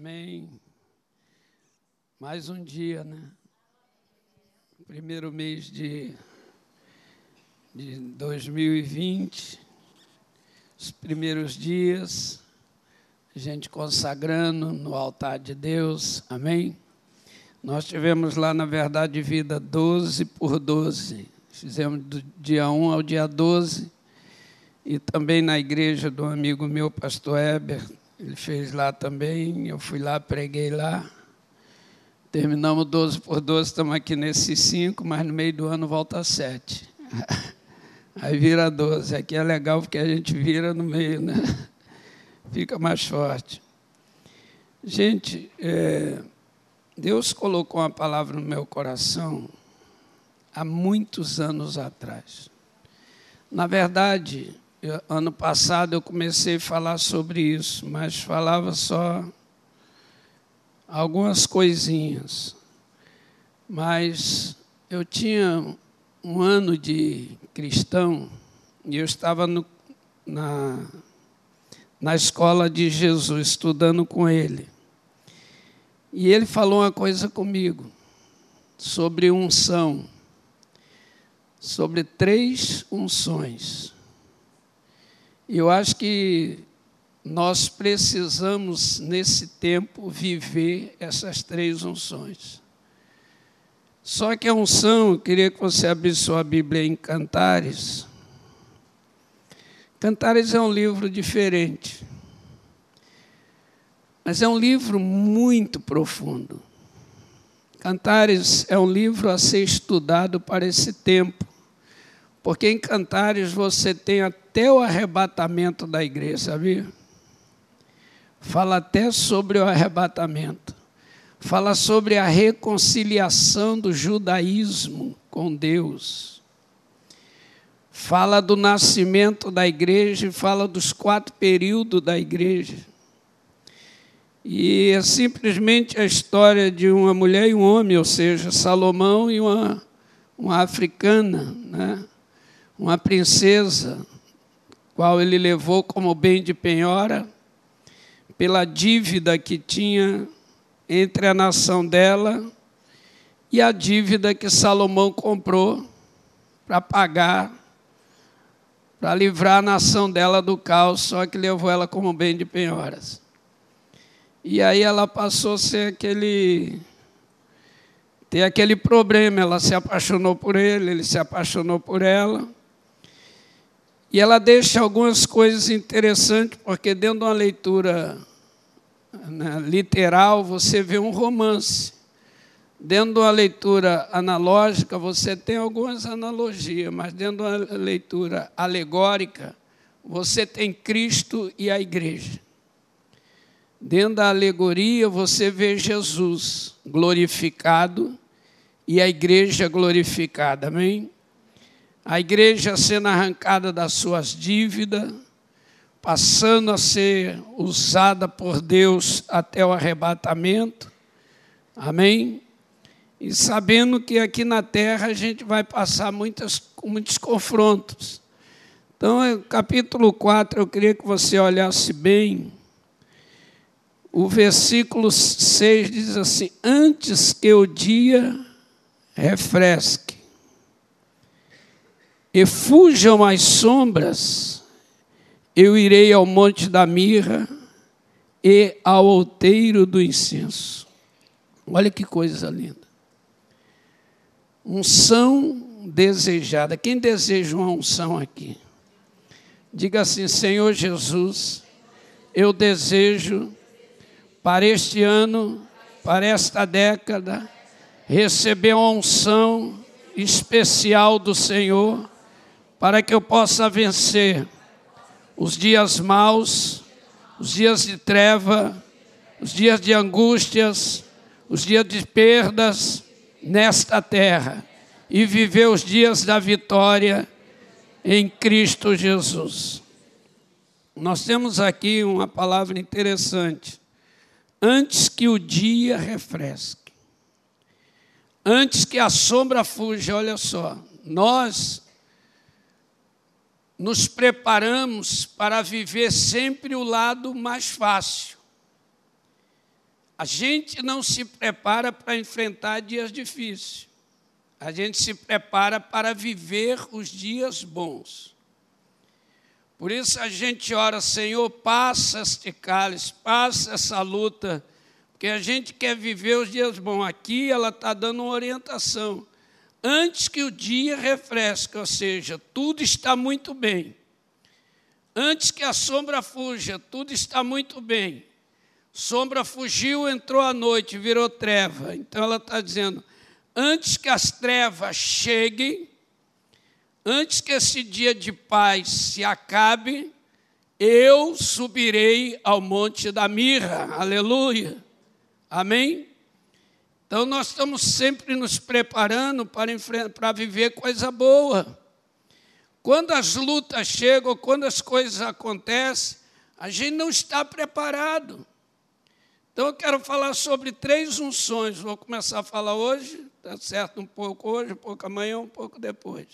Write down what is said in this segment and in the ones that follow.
Amém. Mais um dia, né? Primeiro mês de, de 2020, os primeiros dias, a gente consagrando no altar de Deus, amém? Nós tivemos lá, na verdade, vida 12 por 12. Fizemos do dia 1 ao dia 12. E também na igreja do amigo meu, pastor Heber, ele fez lá também, eu fui lá, preguei lá. Terminamos 12 por 12, estamos aqui nesses 5, mas no meio do ano volta a 7. Aí vira 12. Aqui é legal porque a gente vira no meio, né? Fica mais forte. Gente, é, Deus colocou uma palavra no meu coração há muitos anos atrás. Na verdade, eu, ano passado eu comecei a falar sobre isso, mas falava só algumas coisinhas. Mas eu tinha um ano de cristão e eu estava no, na, na escola de Jesus, estudando com ele. E ele falou uma coisa comigo sobre unção, sobre três unções. Eu acho que nós precisamos, nesse tempo, viver essas três unções. Só que a unção, eu queria que você abrisse sua Bíblia em Cantares. Cantares é um livro diferente, mas é um livro muito profundo. Cantares é um livro a ser estudado para esse tempo, porque em Cantares você tem até o arrebatamento da igreja, sabia? Fala até sobre o arrebatamento. Fala sobre a reconciliação do judaísmo com Deus. Fala do nascimento da igreja e fala dos quatro períodos da igreja. E é simplesmente a história de uma mulher e um homem, ou seja, Salomão e uma, uma africana, né? Uma princesa, qual ele levou como bem de penhora, pela dívida que tinha entre a nação dela e a dívida que Salomão comprou para pagar, para livrar a nação dela do caos, só que levou ela como bem de penhoras. E aí ela passou a ser aquele ter aquele problema, ela se apaixonou por ele, ele se apaixonou por ela. E ela deixa algumas coisas interessantes, porque dentro de uma leitura né, literal, você vê um romance. Dentro de uma leitura analógica, você tem algumas analogias, mas dentro de uma leitura alegórica, você tem Cristo e a igreja. Dentro da alegoria, você vê Jesus glorificado e a igreja glorificada. Amém? A igreja sendo arrancada das suas dívidas, passando a ser usada por Deus até o arrebatamento. Amém? E sabendo que aqui na terra a gente vai passar muitas, muitos confrontos. Então, capítulo 4, eu queria que você olhasse bem. O versículo 6 diz assim: Antes que o dia refresque e fujam as sombras, eu irei ao monte da mirra e ao outeiro do incenso. Olha que coisa linda. Unção desejada. Quem deseja uma unção aqui? Diga assim: Senhor Jesus, eu desejo para este ano, para esta década, receber uma unção especial do Senhor para que eu possa vencer os dias maus, os dias de treva, os dias de angústias, os dias de perdas nesta terra e viver os dias da vitória em Cristo Jesus. Nós temos aqui uma palavra interessante. Antes que o dia refresque, antes que a sombra fuja, olha só, nós nos preparamos para viver sempre o lado mais fácil. a gente não se prepara para enfrentar dias difíceis. A gente se prepara para viver os dias bons. Por isso a gente ora, Senhor, passa este cálice, passa essa luta, porque a gente quer viver os dias bons. Aqui ela está dando uma orientação. Antes que o dia refresque, ou seja, tudo está muito bem. Antes que a sombra fuja, tudo está muito bem. Sombra fugiu, entrou a noite, virou treva. Então ela está dizendo: antes que as trevas cheguem, antes que esse dia de paz se acabe, eu subirei ao monte da mirra. Aleluia. Amém? Então nós estamos sempre nos preparando para, para viver coisa boa. Quando as lutas chegam, quando as coisas acontecem, a gente não está preparado. Então eu quero falar sobre três unções. Vou começar a falar hoje, está certo um pouco hoje, um pouco amanhã, um pouco depois.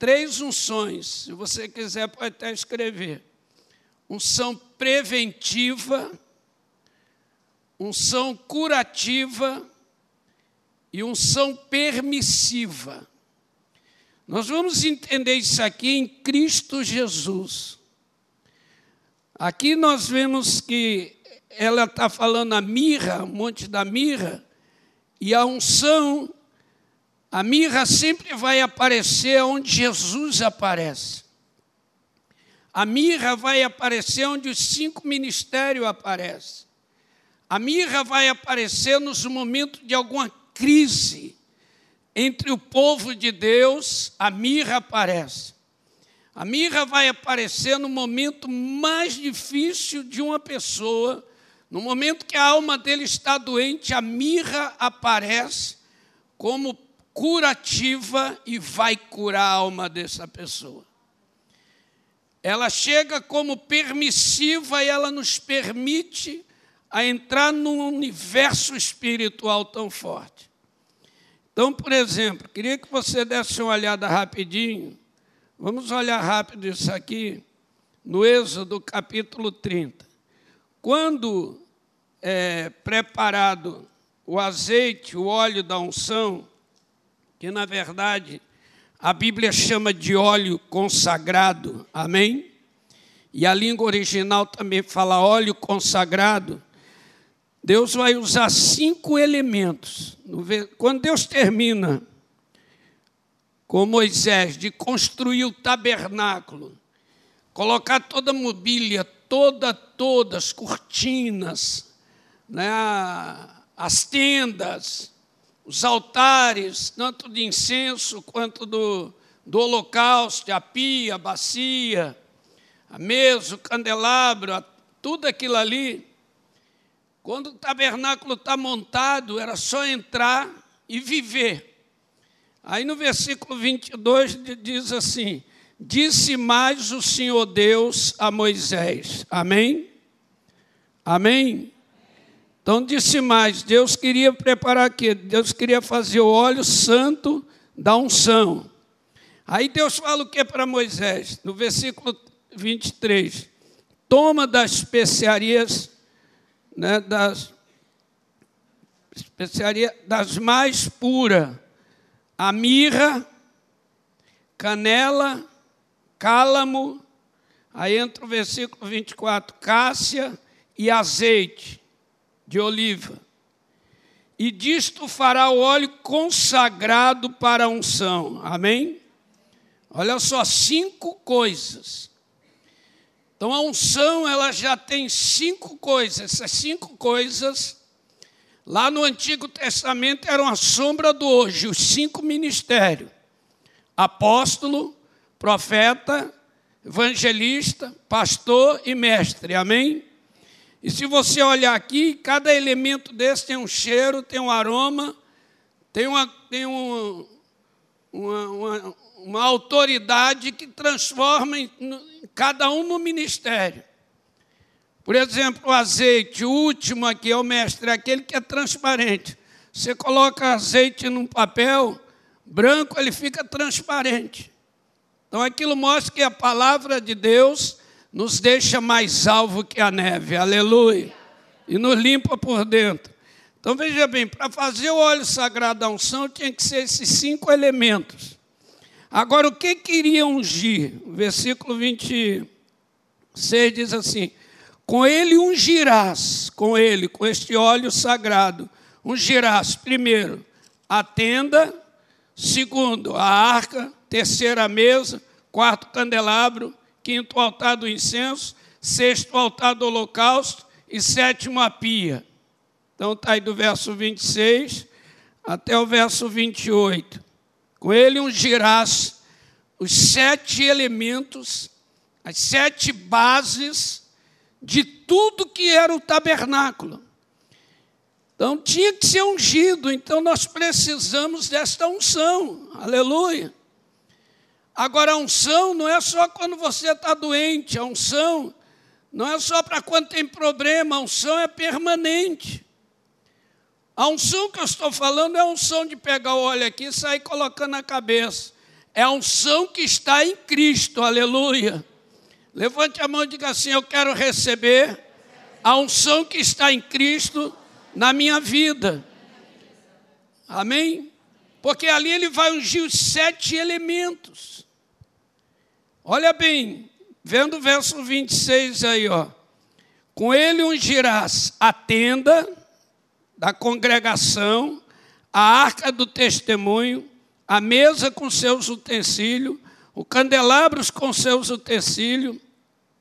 Três unções, se você quiser pode até escrever. Unção preventiva, unção curativa e unção permissiva. Nós vamos entender isso aqui em Cristo Jesus. Aqui nós vemos que ela está falando a mirra, o monte da mirra, e a unção, a mirra sempre vai aparecer onde Jesus aparece. A mirra vai aparecer onde os cinco ministérios aparecem. A mirra vai aparecer nos momentos de alguma crise entre o povo de Deus, a mirra aparece. A mirra vai aparecer no momento mais difícil de uma pessoa no momento que a alma dele está doente, a mirra aparece como curativa e vai curar a alma dessa pessoa. Ela chega como permissiva e ela nos permite a entrar num universo espiritual tão forte. Então, por exemplo, queria que você desse uma olhada rapidinho. Vamos olhar rápido isso aqui no Êxodo capítulo 30. Quando é, preparado o azeite, o óleo da unção, que na verdade a Bíblia chama de óleo consagrado, amém? E a língua original também fala óleo consagrado. Deus vai usar cinco elementos. Quando Deus termina com Moisés de construir o tabernáculo, colocar toda a mobília, toda, todas, cortinas, né, as tendas, os altares, tanto de incenso quanto do, do holocausto, a pia, a bacia, a mesa, o candelabro, tudo aquilo ali. Quando o tabernáculo está montado, era só entrar e viver. Aí no versículo 22 diz assim: Disse mais o Senhor Deus a Moisés. Amém? Amém? Então disse mais, Deus queria preparar aqui, Deus queria fazer o óleo santo da unção. Aí Deus fala o que para Moisés? No versículo 23. Toma das especiarias, né, das especiarias das mais puras, a mirra, canela, cálamo, aí entra o versículo 24, cássia e azeite de oliva. E disto fará o óleo consagrado para a unção. Amém? Olha só, cinco coisas. Então a unção, ela já tem cinco coisas. Essas cinco coisas, lá no Antigo Testamento, eram a sombra do hoje, os cinco ministérios: apóstolo, profeta, evangelista, pastor e mestre. Amém? E se você olhar aqui, cada elemento desse tem um cheiro, tem um aroma, tem uma, tem um, uma, uma, uma autoridade que transforma em, cada um no ministério. Por exemplo, o azeite, o último aqui é o mestre, é aquele que é transparente. Você coloca azeite num papel branco, ele fica transparente. Então aquilo mostra que a palavra de Deus nos deixa mais alvo que a neve. Aleluia. e nos limpa por dentro. Então veja bem, para fazer o óleo sagrado da unção tinha que ser esses cinco elementos. Agora, o que queria ungir? Versículo 26 diz assim: Com ele ungirás, com ele, com este óleo sagrado, ungirás, primeiro, a tenda, segundo, a arca, terceira a mesa, quarto candelabro, quinto altar do incenso, sexto altar do holocausto e sétimo a pia. Então está aí do verso 26 até o verso 28. Com ele ungirás os sete elementos, as sete bases de tudo que era o tabernáculo. Então tinha que ser ungido, então nós precisamos desta unção, aleluia. Agora, a unção não é só quando você está doente, a unção não é só para quando tem problema, a unção é permanente. A unção que eu estou falando é a unção de pegar o óleo aqui e sair colocando na cabeça. É a unção que está em Cristo, aleluia. Levante a mão e diga assim: Eu quero receber a unção que está em Cristo na minha vida. Amém? Porque ali ele vai ungir os sete elementos. Olha bem, vendo o verso 26 aí, ó. Com ele ungirás a tenda da congregação, a arca do testemunho, a mesa com seus utensílios, o candelabros com seus utensílios,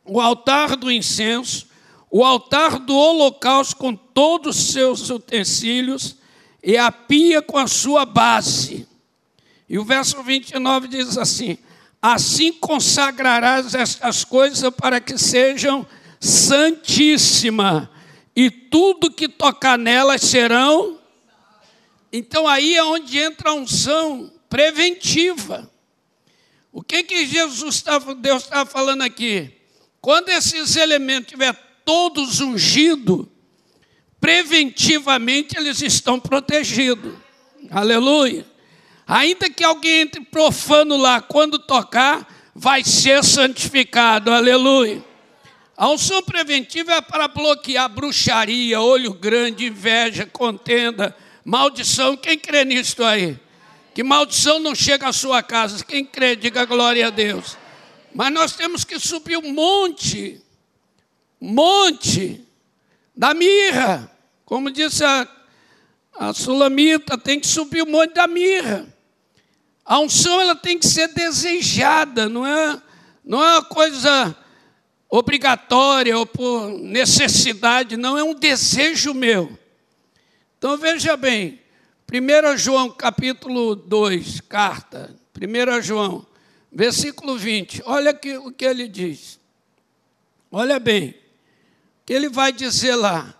o altar do incenso, o altar do holocausto com todos os seus utensílios e a pia com a sua base. E o verso 29 diz assim: Assim consagrarás estas coisas para que sejam santíssimas e tudo que tocar nelas serão. Então aí é onde entra a unção preventiva. O que que Jesus estava, Deus estava falando aqui? Quando esses elementos estiver todos ungidos, preventivamente eles estão protegidos. Aleluia. Ainda que alguém entre profano lá, quando tocar, vai ser santificado. Aleluia. A unção preventiva é para bloquear bruxaria, olho grande, inveja, contenda, maldição. Quem crê nisso aí? Que maldição não chega à sua casa. Quem crê, diga glória a Deus. Mas nós temos que subir um monte, monte da mirra. Como disse a, a Sulamita, tem que subir o monte da mirra. A unção ela tem que ser desejada, não é, não é uma coisa obrigatória ou por necessidade, não, é um desejo meu. Então veja bem, 1 João capítulo 2, carta, 1 João, versículo 20, olha que, o que ele diz. Olha bem, o que ele vai dizer lá.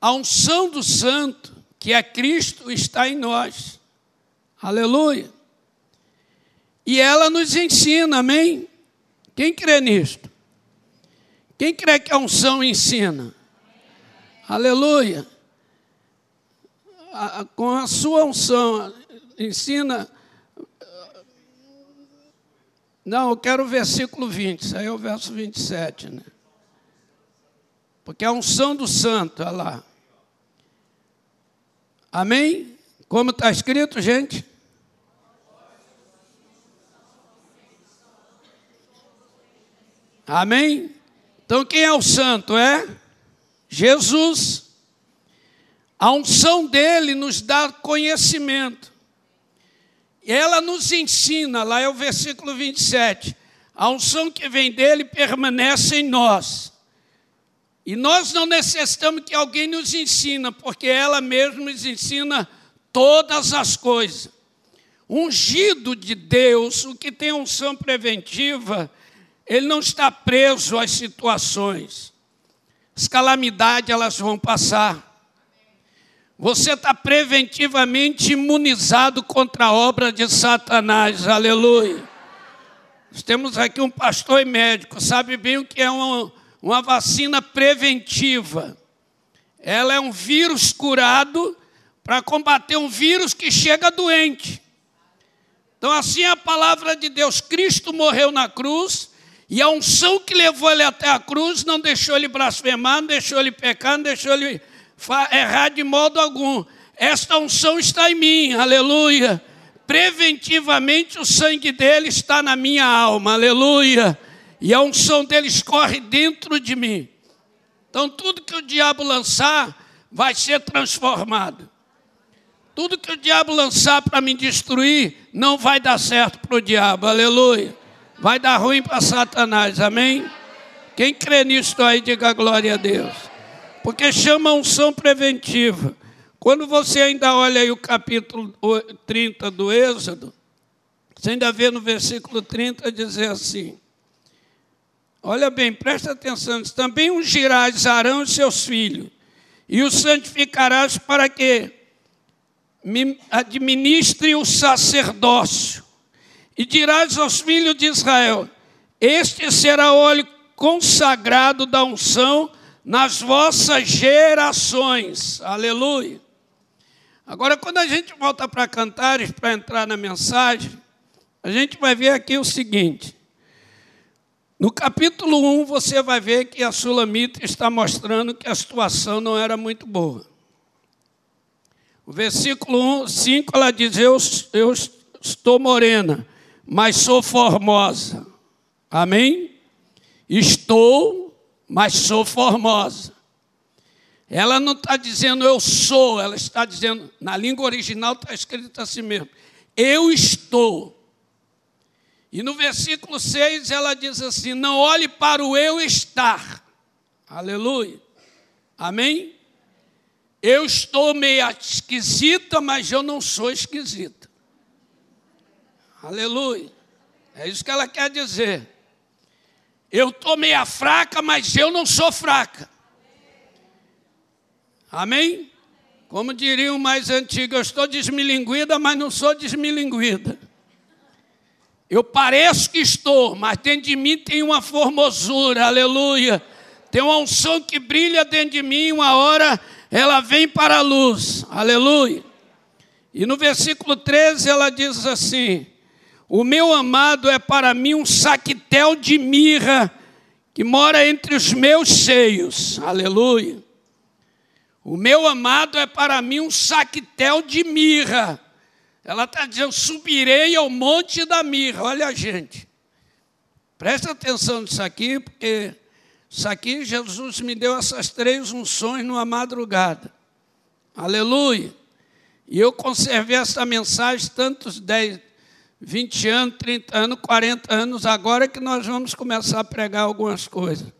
A unção do santo, que é Cristo, está em nós. Aleluia. E ela nos ensina, amém? Quem crê nisto? Quem crê que a unção ensina? Aleluia. A, com a sua unção, ensina. Não, eu quero o versículo 20, isso aí é o verso 27, né? Porque a unção do santo, olha lá. Amém? Como está escrito, gente? Amém? Então, quem é o santo? É Jesus. A unção dele nos dá conhecimento. Ela nos ensina, lá é o versículo 27. A unção que vem dele permanece em nós. E nós não necessitamos que alguém nos ensina, porque ela mesma nos ensina todas as coisas. Ungido de Deus, o que tem unção preventiva, ele não está preso às situações. As calamidades elas vão passar. Você está preventivamente imunizado contra a obra de Satanás. Aleluia. Nós temos aqui um pastor e médico, sabe bem o que é uma, uma vacina preventiva. Ela é um vírus curado para combater um vírus que chega doente. Então, assim é a palavra de Deus. Cristo morreu na cruz E a unção que levou ele até a cruz não deixou ele blasfemar, não deixou ele pecar, não deixou ele errar de modo algum. Esta unção está em mim, aleluia. Preventivamente o sangue dele está na minha alma, aleluia. E a unção dele escorre dentro de mim. Então tudo que o diabo lançar vai ser transformado. Tudo que o diabo lançar para me destruir não vai dar certo para o diabo, aleluia. Vai dar ruim para Satanás, amém? Quem crê nisso aí, diga glória a Deus. Porque chama unção preventiva. Quando você ainda olha aí o capítulo 30 do Êxodo, você ainda vê no versículo 30 dizer assim: Olha bem, presta atenção, também ungirás Arão e seus filhos, e os santificarás para que administre o sacerdócio e dirás aos filhos de Israel: Este será o óleo consagrado da unção nas vossas gerações. Aleluia. Agora, quando a gente volta para Cantares, para entrar na mensagem, a gente vai ver aqui o seguinte. No capítulo 1, você vai ver que a Sulamita está mostrando que a situação não era muito boa. O versículo 1, 5, ela diz: eu, eu estou morena, mas sou formosa. Amém? Estou, mas sou formosa. Ela não está dizendo eu sou, ela está dizendo, na língua original está escrito assim mesmo: eu estou. E no versículo 6 ela diz assim: não olhe para o eu estar. Aleluia. Amém? Eu estou meio esquisita, mas eu não sou esquisita. Aleluia. É isso que ela quer dizer. Eu estou meia fraca, mas eu não sou fraca. Amém? Como diriam mais antigos, eu estou desmilinguida, mas não sou desmilinguida. Eu pareço que estou, mas dentro de mim tem uma formosura, aleluia. Tem uma unção que brilha dentro de mim, uma hora ela vem para a luz, aleluia. E no versículo 13 ela diz assim: o meu amado é para mim um saquetel de mirra que mora entre os meus seios. Aleluia. O meu amado é para mim um saquetel de mirra. Ela está dizendo: subirei ao monte da mirra. Olha, gente, presta atenção nisso aqui, porque isso aqui Jesus me deu essas três unções numa madrugada. Aleluia. E eu conservei essa mensagem tantos dez, 20 anos, 30 anos, 40 anos, agora é que nós vamos começar a pregar algumas coisas.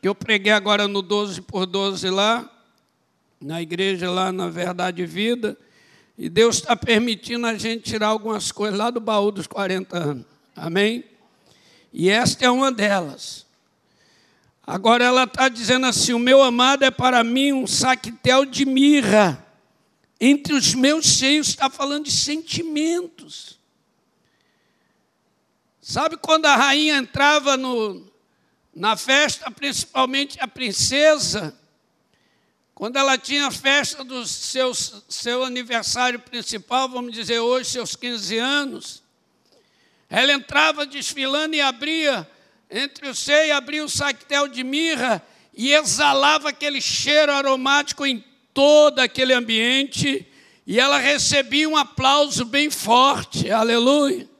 Eu preguei agora no 12 por 12 lá, na igreja lá na Verdade Vida, e Deus está permitindo a gente tirar algumas coisas lá do baú dos 40 anos. Amém? E esta é uma delas. Agora ela está dizendo assim: o meu amado é para mim um saquetel de mirra. Entre os meus seios está falando de sentimentos. Sabe quando a rainha entrava no, na festa, principalmente a princesa, quando ela tinha a festa do seu, aniversário principal, vamos dizer hoje, seus 15 anos, ela entrava desfilando e abria, entre o seio, abria o saquetel de mirra e exalava aquele cheiro aromático em todo aquele ambiente, e ela recebia um aplauso bem forte, aleluia.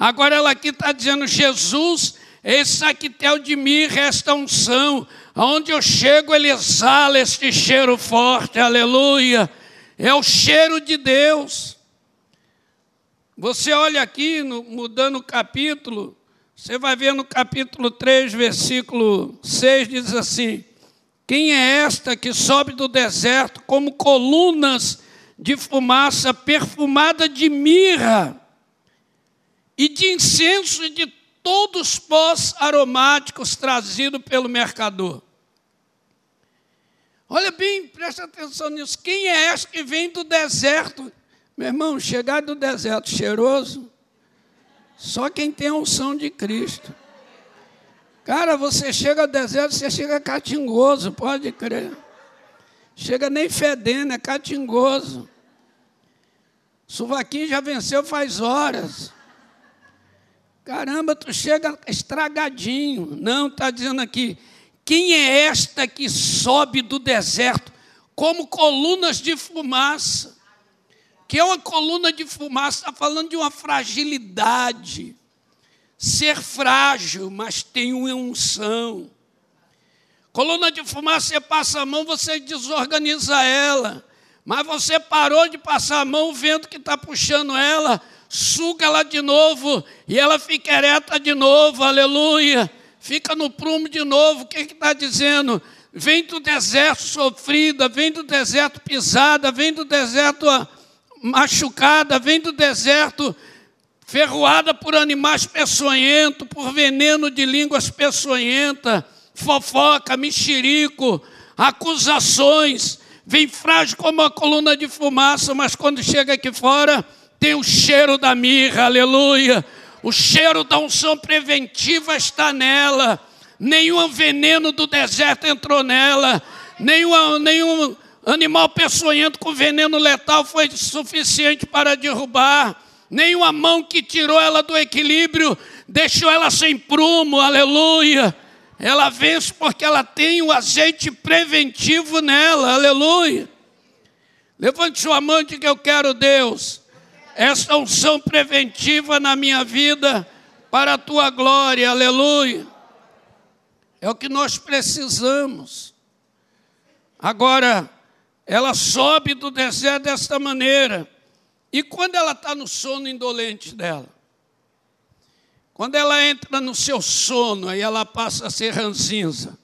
Agora ela aqui está dizendo: Jesus, esse saquetel de mirra, esta unção, aonde eu chego, ele exala este cheiro forte, aleluia. É o cheiro de Deus. Você olha aqui, no, mudando o capítulo, você vai ver no capítulo 3, versículo 6, diz assim: Quem é esta que sobe do deserto como colunas de fumaça perfumada de mirra? E de incenso e de todos os pós aromáticos trazidos pelo mercador. Olha bem, presta atenção nisso. Quem é esse que vem do deserto? Meu irmão, chegar do deserto cheiroso, só quem tem a unção de Cristo. Cara, você chega ao deserto, você chega catingoso, pode crer. Chega nem fedendo, é catingoso. Suvaquinho já venceu faz horas. Caramba, tu chega estragadinho. Não, está dizendo aqui. Quem é esta que sobe do deserto como colunas de fumaça? Que é uma coluna de fumaça, está falando de uma fragilidade. Ser frágil, mas tem uma unção. Coluna de fumaça, você passa a mão, você desorganiza ela. Mas você parou de passar a mão, o vento que está puxando ela, suga ela de novo e ela fica ereta de novo, aleluia. Fica no prumo de novo. O que está dizendo? Vem do deserto sofrida, vem do deserto pisada, vem do deserto machucada, vem do deserto ferroada por animais peçonhentos, por veneno de línguas peçonhentas, fofoca, mexerico, acusações. Vem frágil como uma coluna de fumaça, mas quando chega aqui fora, tem o cheiro da mirra, aleluia. O cheiro da unção preventiva está nela. Nenhum veneno do deserto entrou nela. Nenhum, nenhum animal peçonhento com veneno letal foi suficiente para derrubar. Nenhuma mão que tirou ela do equilíbrio deixou ela sem prumo, aleluia. Ela vence porque ela tem o azeite preventivo nela, aleluia. Levante sua mão e diga: Eu quero Deus esta unção preventiva na minha vida para a tua glória, aleluia. É o que nós precisamos. Agora, ela sobe do deserto desta maneira. E quando ela está no sono indolente dela? Quando ela entra no seu sono e ela passa a ser ranzinza,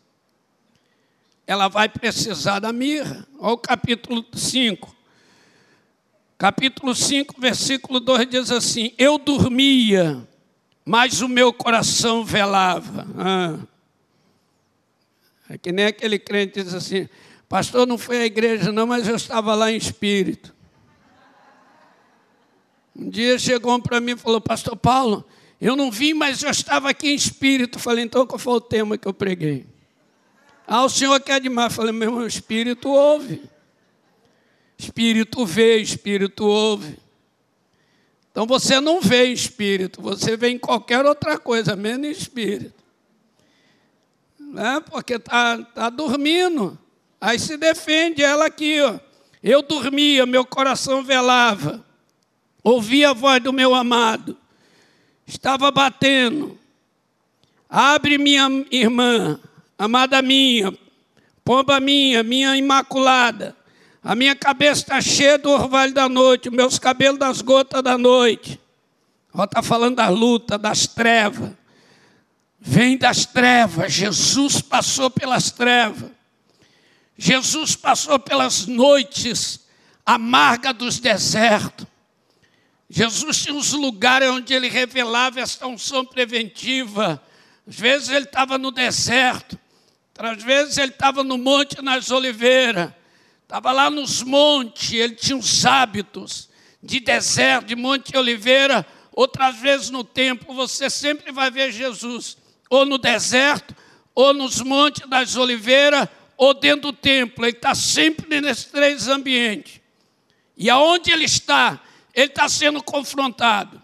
ela vai precisar da mirra. Olha o capítulo 5 capítulo 5, versículo 2 diz assim: Eu dormia, mas o meu coração velava. Ah. É que nem aquele crente diz assim: Pastor, não foi à igreja, não, mas eu estava lá em espírito. Um dia chegou um para mim e falou: Pastor Paulo, eu não vim, mas eu estava aqui em espírito. Falei: Então qual foi o tema que eu preguei? Ah, o senhor quer demais. Falei: Meu espírito ouve. Espírito vê, espírito ouve. Então você não vê espírito, você vê em qualquer outra coisa, menos espírito. Né? Porque está tá dormindo. Aí se defende ela aqui, ó. Eu dormia, meu coração velava. Ouvia a voz do meu amado. Estava batendo. Abre minha irmã, amada minha, pomba minha, minha imaculada. A minha cabeça está cheia do orvalho da noite, meus cabelos das gotas da noite. está falando da luta, das trevas. Vem das trevas. Jesus passou pelas trevas. Jesus passou pelas noites amargas dos desertos. Jesus tinha uns lugares onde ele revelava essa unção preventiva. Às vezes ele estava no deserto, às vezes ele estava no monte nas oliveiras. Estava lá nos montes, ele tinha os hábitos de deserto, de Monte Oliveira. Outras vezes no templo, você sempre vai ver Jesus, ou no deserto, ou nos montes das oliveiras, ou dentro do templo. Ele está sempre nesses três ambientes. E aonde ele está, ele está sendo confrontado.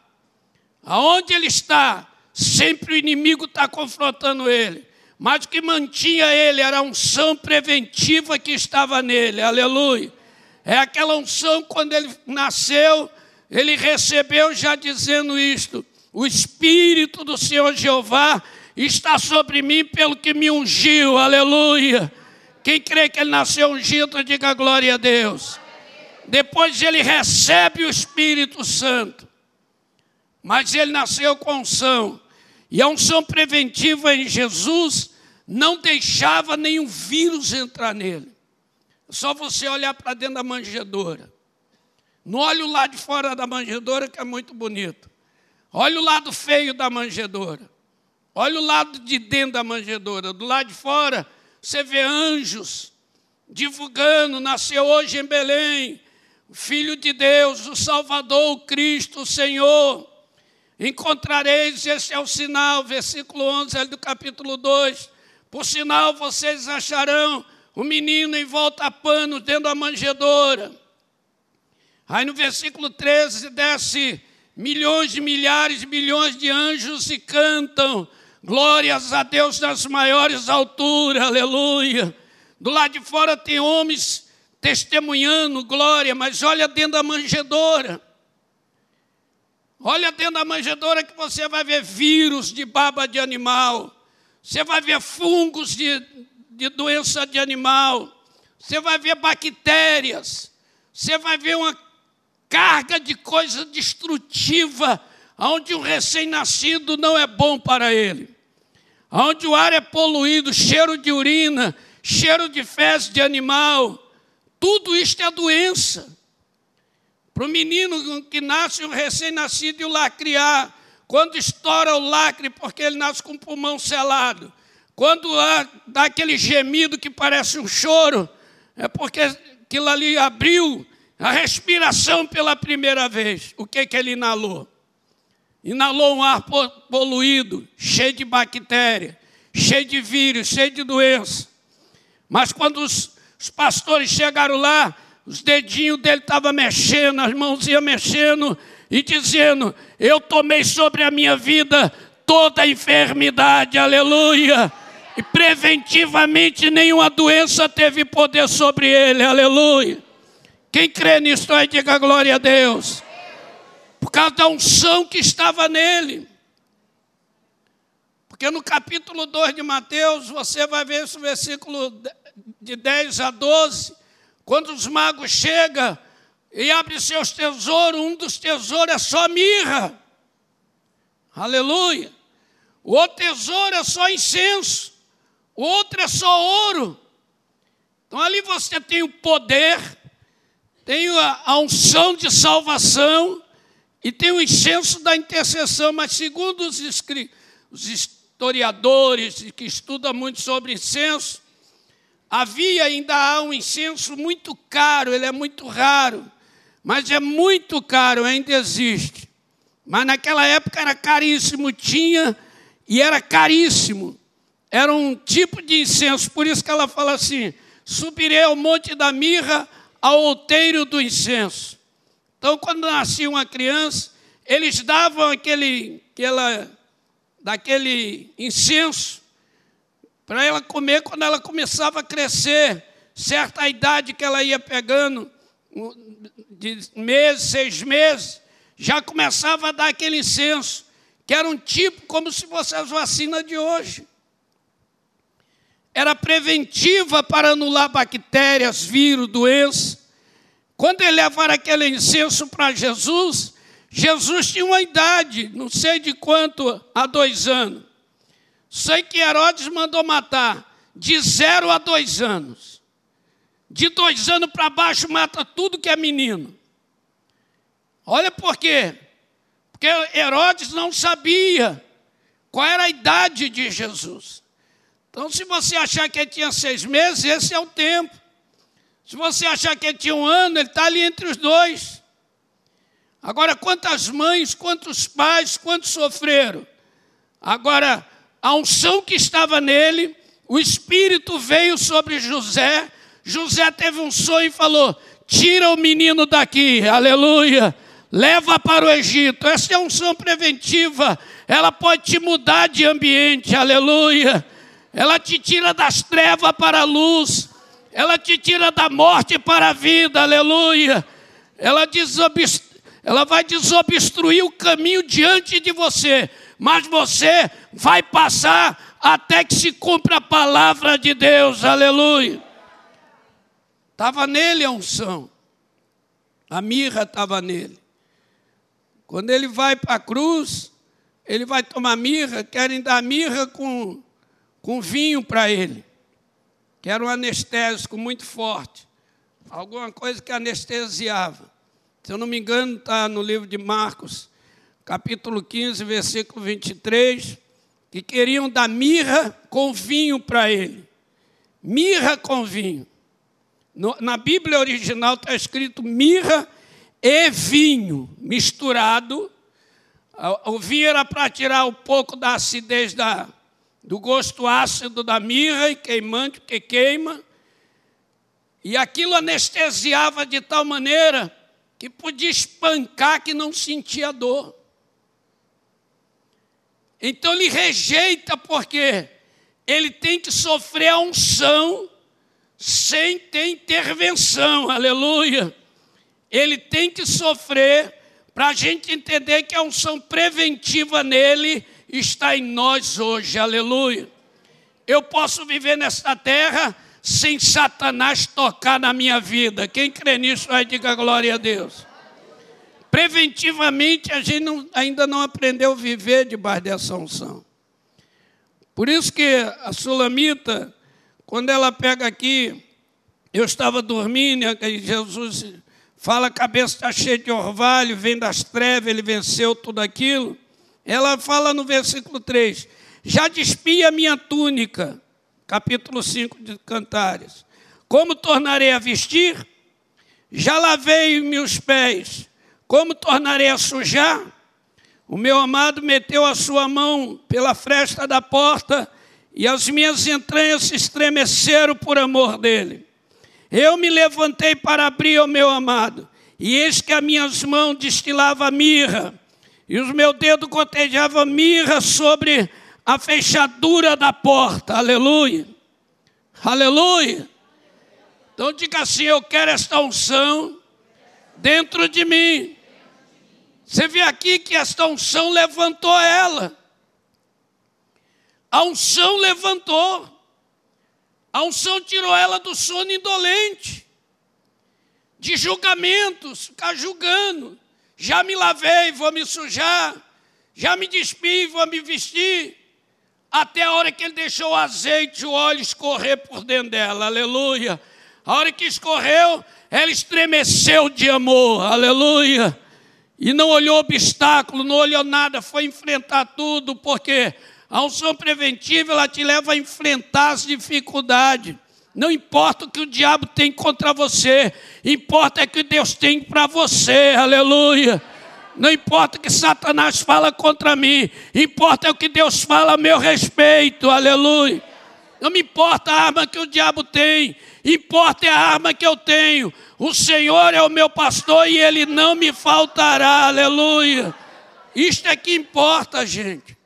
Aonde ele está, sempre o inimigo está confrontando ele. Mas o que mantinha ele era a unção preventiva que estava nele, aleluia. É aquela unção quando ele nasceu, ele recebeu já dizendo isto: o Espírito do Senhor Jeová está sobre mim pelo que me ungiu, aleluia. Quem crê que ele nasceu ungido, diga glória a Deus. Depois ele recebe o Espírito Santo, mas ele nasceu com unção. E a unção preventiva em Jesus não deixava nenhum vírus entrar nele. Só você olhar para dentro da manjedoura. Não olhe o lado de fora da manjedoura, que é muito bonito. Olha o lado feio da manjedoura. Olha o lado de dentro da manjedoura. Do lado de fora, você vê anjos divulgando: nasceu hoje em Belém, o Filho de Deus, o Salvador, o Cristo, o Senhor. Encontrareis, esse é o sinal, versículo 11 do capítulo 2. Por sinal, vocês acharão o menino em volta a pano dentro da manjedoura. Aí no versículo 13 desce milhões de milhares, milhões de anjos e cantam glórias a Deus nas maiores alturas, aleluia. Do lado de fora tem homens testemunhando glória, mas olha dentro da manjedoura. Olha dentro da manjedoura que você vai ver vírus de baba de animal, você vai ver fungos de, de doença de animal, você vai ver bactérias, você vai ver uma carga de coisa destrutiva, onde o recém-nascido não é bom para ele, onde o ar é poluído, cheiro de urina, cheiro de fezes de animal, tudo isto é doença. Para o menino que nasce, o recém-nascido e o lacriar, quando estoura o lacre, porque ele nasce com o pulmão selado, quando dá aquele gemido que parece um choro, é porque aquilo ali abriu a respiração pela primeira vez. O que, que ele inalou? Inalou um ar poluído, cheio de bactéria, cheio de vírus, cheio de doença. Mas quando os, os pastores chegaram lá, os dedinhos dele estavam mexendo, as mãos iam mexendo e dizendo: Eu tomei sobre a minha vida toda a enfermidade, aleluia. E preventivamente nenhuma doença teve poder sobre ele, aleluia. Quem crê nisso aí, diga glória a Deus. Por causa da unção que estava nele. Porque no capítulo 2 de Mateus, você vai ver esse versículo de 10 a 12, quando os magos chegam e abrem seus tesouros, um dos tesouros é só mirra. Aleluia. O outro tesouro é só incenso. O outro é só ouro. Então ali você tem o poder, tem a unção de salvação e tem o incenso da intercessão. Mas segundo os, os historiadores que estudam muito sobre incenso, havia ainda há um incenso muito caro, ele é muito raro, mas é muito caro, ainda existe. Mas naquela época era caríssimo, tinha e era caríssimo. Era um tipo de incenso, por isso que ela fala assim: subirei ao monte da mirra, ao outeiro do incenso. Então, quando nascia uma criança, eles davam aquele, aquela, daquele incenso para ela comer quando ela começava a crescer, certa idade que ela ia pegando, de meses, seis meses, já começava a dar aquele incenso, que era um tipo como se fosse as vacinas de hoje. Era preventiva para anular bactérias, vírus, doenças. Quando ele levaram aquele incenso para Jesus, Jesus tinha uma idade, não sei de quanto, há dois anos. Sei que Herodes mandou matar de zero a dois anos. De dois anos para baixo mata tudo que é menino. Olha por quê. Porque Herodes não sabia qual era a idade de Jesus. Então, se você achar que ele tinha seis meses, esse é o tempo. Se você achar que ele tinha um ano, ele está ali entre os dois. Agora, quantas mães, quantos pais, quantos sofreram? Agora, a unção que estava nele, o Espírito veio sobre José. José teve um sonho e falou: Tira o menino daqui, aleluia, leva para o Egito. Essa é unção preventiva, ela pode te mudar de ambiente, aleluia. Ela te tira das trevas para a luz, ela te tira da morte para a vida, aleluia. Ela, ela vai desobstruir o caminho diante de você mas você vai passar até que se cumpra a palavra de Deus, aleluia. Estava nele a unção, a mirra estava nele. Quando ele vai para a cruz, ele vai tomar mirra, querem dar mirra com, com vinho para ele, que era um anestésico muito forte, alguma coisa que anestesiava. Se eu não me engano, está no livro de Marcos capítulo 15, versículo 23, que queriam dar mirra com vinho para ele. Mirra com vinho. No, na Bíblia original está escrito mirra e vinho misturado. O vinho era para tirar um pouco da acidez da, do gosto ácido da mirra e queimante, que queima. E aquilo anestesiava de tal maneira que podia espancar que não sentia dor. Então ele rejeita porque ele tem que sofrer a unção sem ter intervenção, aleluia. Ele tem que sofrer para a gente entender que a unção preventiva nele está em nós hoje, aleluia. Eu posso viver nesta terra sem Satanás tocar na minha vida. Quem crê nisso, vai diga glória a Deus. Preventivamente, a gente não, ainda não aprendeu a viver debaixo dessa unção. Por isso que a Sulamita, quando ela pega aqui, eu estava dormindo, e Jesus fala, a cabeça está cheia de orvalho, vem das trevas, ele venceu tudo aquilo. Ela fala no versículo 3, já despi a minha túnica, capítulo 5 de Cantares. Como tornarei a vestir? Já lavei meus pés. Como tornarei a sujar? O meu amado meteu a sua mão pela fresta da porta e as minhas entranhas se estremeceram por amor dele. Eu me levantei para abrir ao meu amado, e eis que as minhas mãos destilavam mirra, e os meus dedos gotejavam mirra sobre a fechadura da porta. Aleluia. Aleluia. Então diga assim: Eu quero esta unção dentro de mim. Você vê aqui que esta unção levantou ela. A unção levantou. A unção tirou ela do sono indolente, de julgamentos, ficar julgando. Já me lavei, vou me sujar. Já me despi, vou me vestir até a hora que ele deixou o azeite, o óleo escorrer por dentro dela, aleluia. A hora que escorreu, ela estremeceu de amor, aleluia. E não olhou obstáculo, não olhou nada, foi enfrentar tudo, porque a unção preventiva ela te leva a enfrentar as dificuldades. Não importa o que o diabo tem contra você, importa é o que Deus tem para você, aleluia. Não importa o que Satanás fala contra mim, importa é o que Deus fala a meu respeito, aleluia. Não me importa a arma que o diabo tem, importa é a arma que eu tenho. O Senhor é o meu pastor e ele não me faltará, aleluia. Isto é que importa, gente.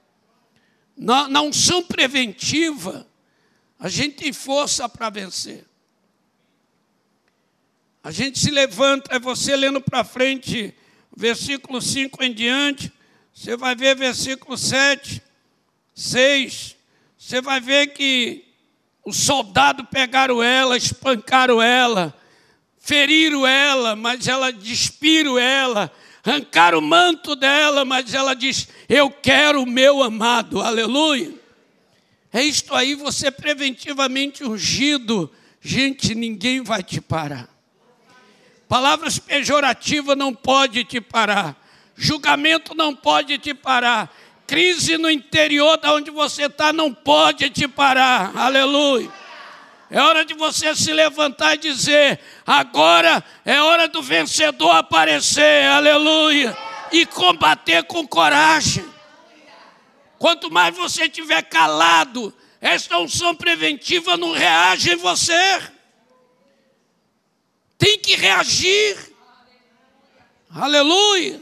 Na, na unção preventiva, a gente tem força para vencer. A gente se levanta, é você lendo para frente versículo 5 em diante, você vai ver versículo 7, 6, você vai ver que os soldados pegaram ela, espancaram ela, feriram ela, mas ela despiram ela, arrancaram o manto dela, mas ela diz: Eu quero o meu amado, aleluia. É isto aí, você preventivamente ungido, gente, ninguém vai te parar. Palavras pejorativas não pode te parar. Julgamento não pode te parar. Crise no interior da onde você está não pode te parar. Aleluia. É hora de você se levantar e dizer: agora é hora do vencedor aparecer. Aleluia. E combater com coragem. Quanto mais você estiver calado, esta unção preventiva não reage em você tem que reagir. Aleluia.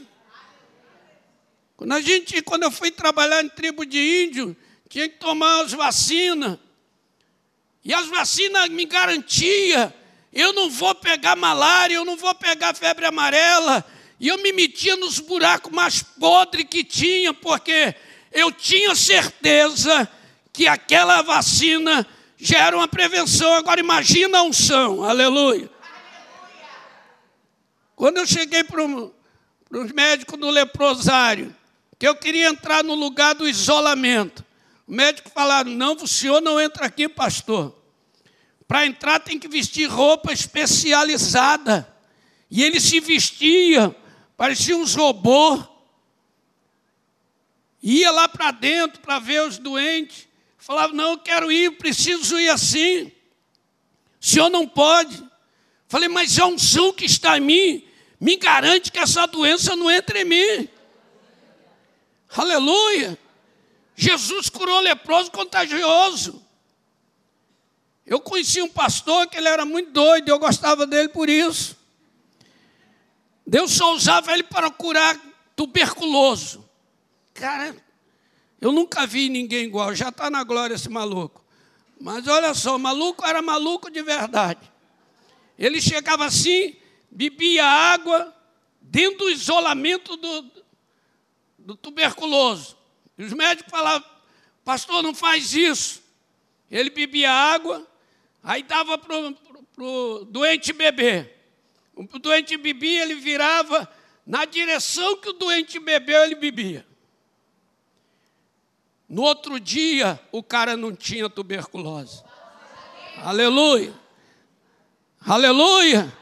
Quando a gente, quando eu fui trabalhar em tribo de índio, tinha que tomar as vacinas. E as vacinas me garantiam, eu não vou pegar malária, eu não vou pegar febre amarela. E eu me metia nos buracos mais podres que tinha, porque eu tinha certeza que aquela vacina já era uma prevenção. Agora imagina a unção, aleluia. Quando eu cheguei para os médicos do leprosário, que eu queria entrar no lugar do isolamento, o médico falaram: não, o senhor não entra aqui, pastor. Para entrar tem que vestir roupa especializada. E ele se vestia, parecia uns robôs. Ia lá para dentro para ver os doentes. Falava: não, eu quero ir, preciso ir assim. O senhor não pode. Falei, mas a unção que está em mim me garante que essa doença não entre em mim. Aleluia! Jesus curou leproso contagioso. Eu conheci um pastor que ele era muito doido, eu gostava dele por isso. Deus só usava ele para curar tuberculoso. Cara, eu nunca vi ninguém igual, já está na glória esse maluco. Mas olha só, maluco era maluco de verdade. Ele chegava assim, bebia água, dentro do isolamento do, do tuberculoso. E os médicos falavam, pastor, não faz isso. Ele bebia água, aí dava para o doente beber. O doente bebia, ele virava na direção que o doente bebeu, ele bebia. No outro dia, o cara não tinha tuberculose. Aleluia. Aleluia.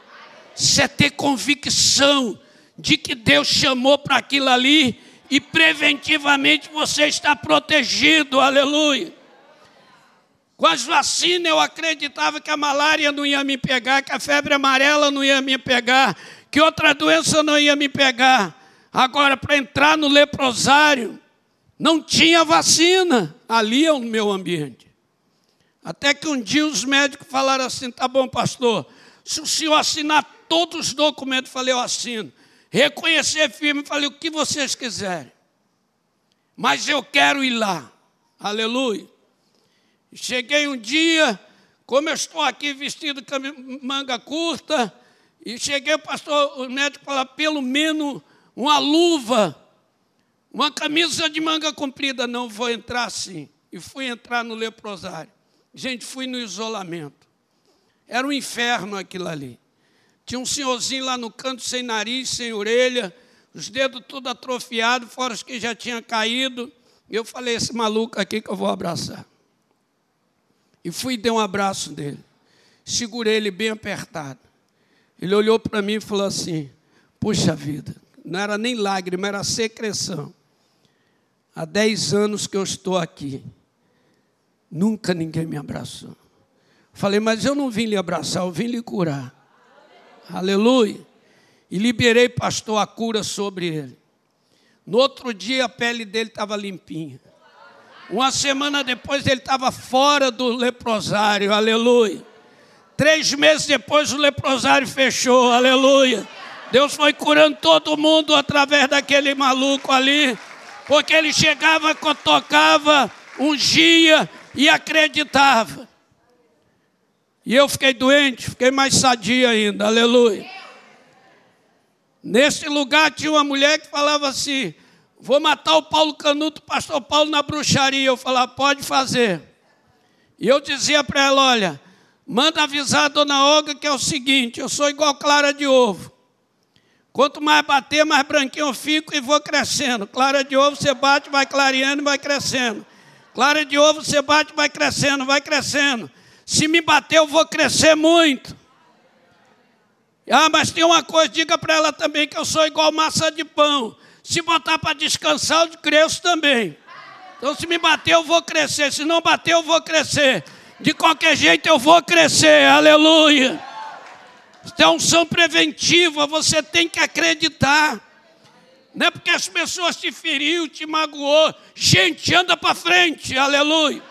Você ter convicção de que Deus chamou para aquilo ali e preventivamente você está protegido. Aleluia. Com as vacinas eu acreditava que a malária não ia me pegar, que a febre amarela não ia me pegar, que outra doença não ia me pegar. Agora, para entrar no leprosário, não tinha vacina. Ali é o meu ambiente. Até que um dia os médicos falaram assim: tá bom, pastor, se o senhor assinar todos os documentos, falei, eu assino. Reconhecer firme, falei, o que vocês quiserem. Mas eu quero ir lá. Aleluia. Cheguei um dia, como eu estou aqui vestido com manga curta, e cheguei, o pastor, o médico falou, pelo menos uma luva, uma camisa de manga comprida, não vou entrar assim. E fui entrar no leprosário. Gente, fui no isolamento. Era um inferno aquilo ali. Tinha um senhorzinho lá no canto, sem nariz, sem orelha, os dedos tudo atrofiados, fora os que já tinham caído. E eu falei, esse maluco aqui que eu vou abraçar. E fui e dei um abraço dele. Segurei ele bem apertado. Ele olhou para mim e falou assim: Puxa vida, não era nem lágrima, era secreção. Há dez anos que eu estou aqui. Nunca ninguém me abraçou. Falei, mas eu não vim lhe abraçar, eu vim lhe curar. Aleluia. E liberei, pastor, a cura sobre ele. No outro dia a pele dele estava limpinha. Uma semana depois ele estava fora do leprosário, aleluia. Três meses depois o leprosário fechou, aleluia. Deus foi curando todo mundo através daquele maluco ali, porque ele chegava, tocava, ungia e acreditava. E eu fiquei doente, fiquei mais sadia ainda, aleluia. Nesse lugar tinha uma mulher que falava assim: Vou matar o Paulo Canuto, pastor Paulo, na bruxaria. Eu falava: Pode fazer. E eu dizia para ela: Olha, manda avisar a dona Olga que é o seguinte: eu sou igual clara de ovo. Quanto mais bater, mais branquinho eu fico e vou crescendo. Clara de ovo você bate, vai clareando e vai crescendo. Clara de ovo você bate, vai crescendo, vai crescendo. Se me bater, eu vou crescer muito. Ah, mas tem uma coisa, diga para ela também que eu sou igual massa de pão. Se botar para descansar, eu cresço também. Então, se me bater, eu vou crescer. Se não bater, eu vou crescer. De qualquer jeito, eu vou crescer. Aleluia. Isso é unção preventiva. Você tem que acreditar. Não é porque as pessoas te feriu, te magoou. Gente, anda para frente. Aleluia.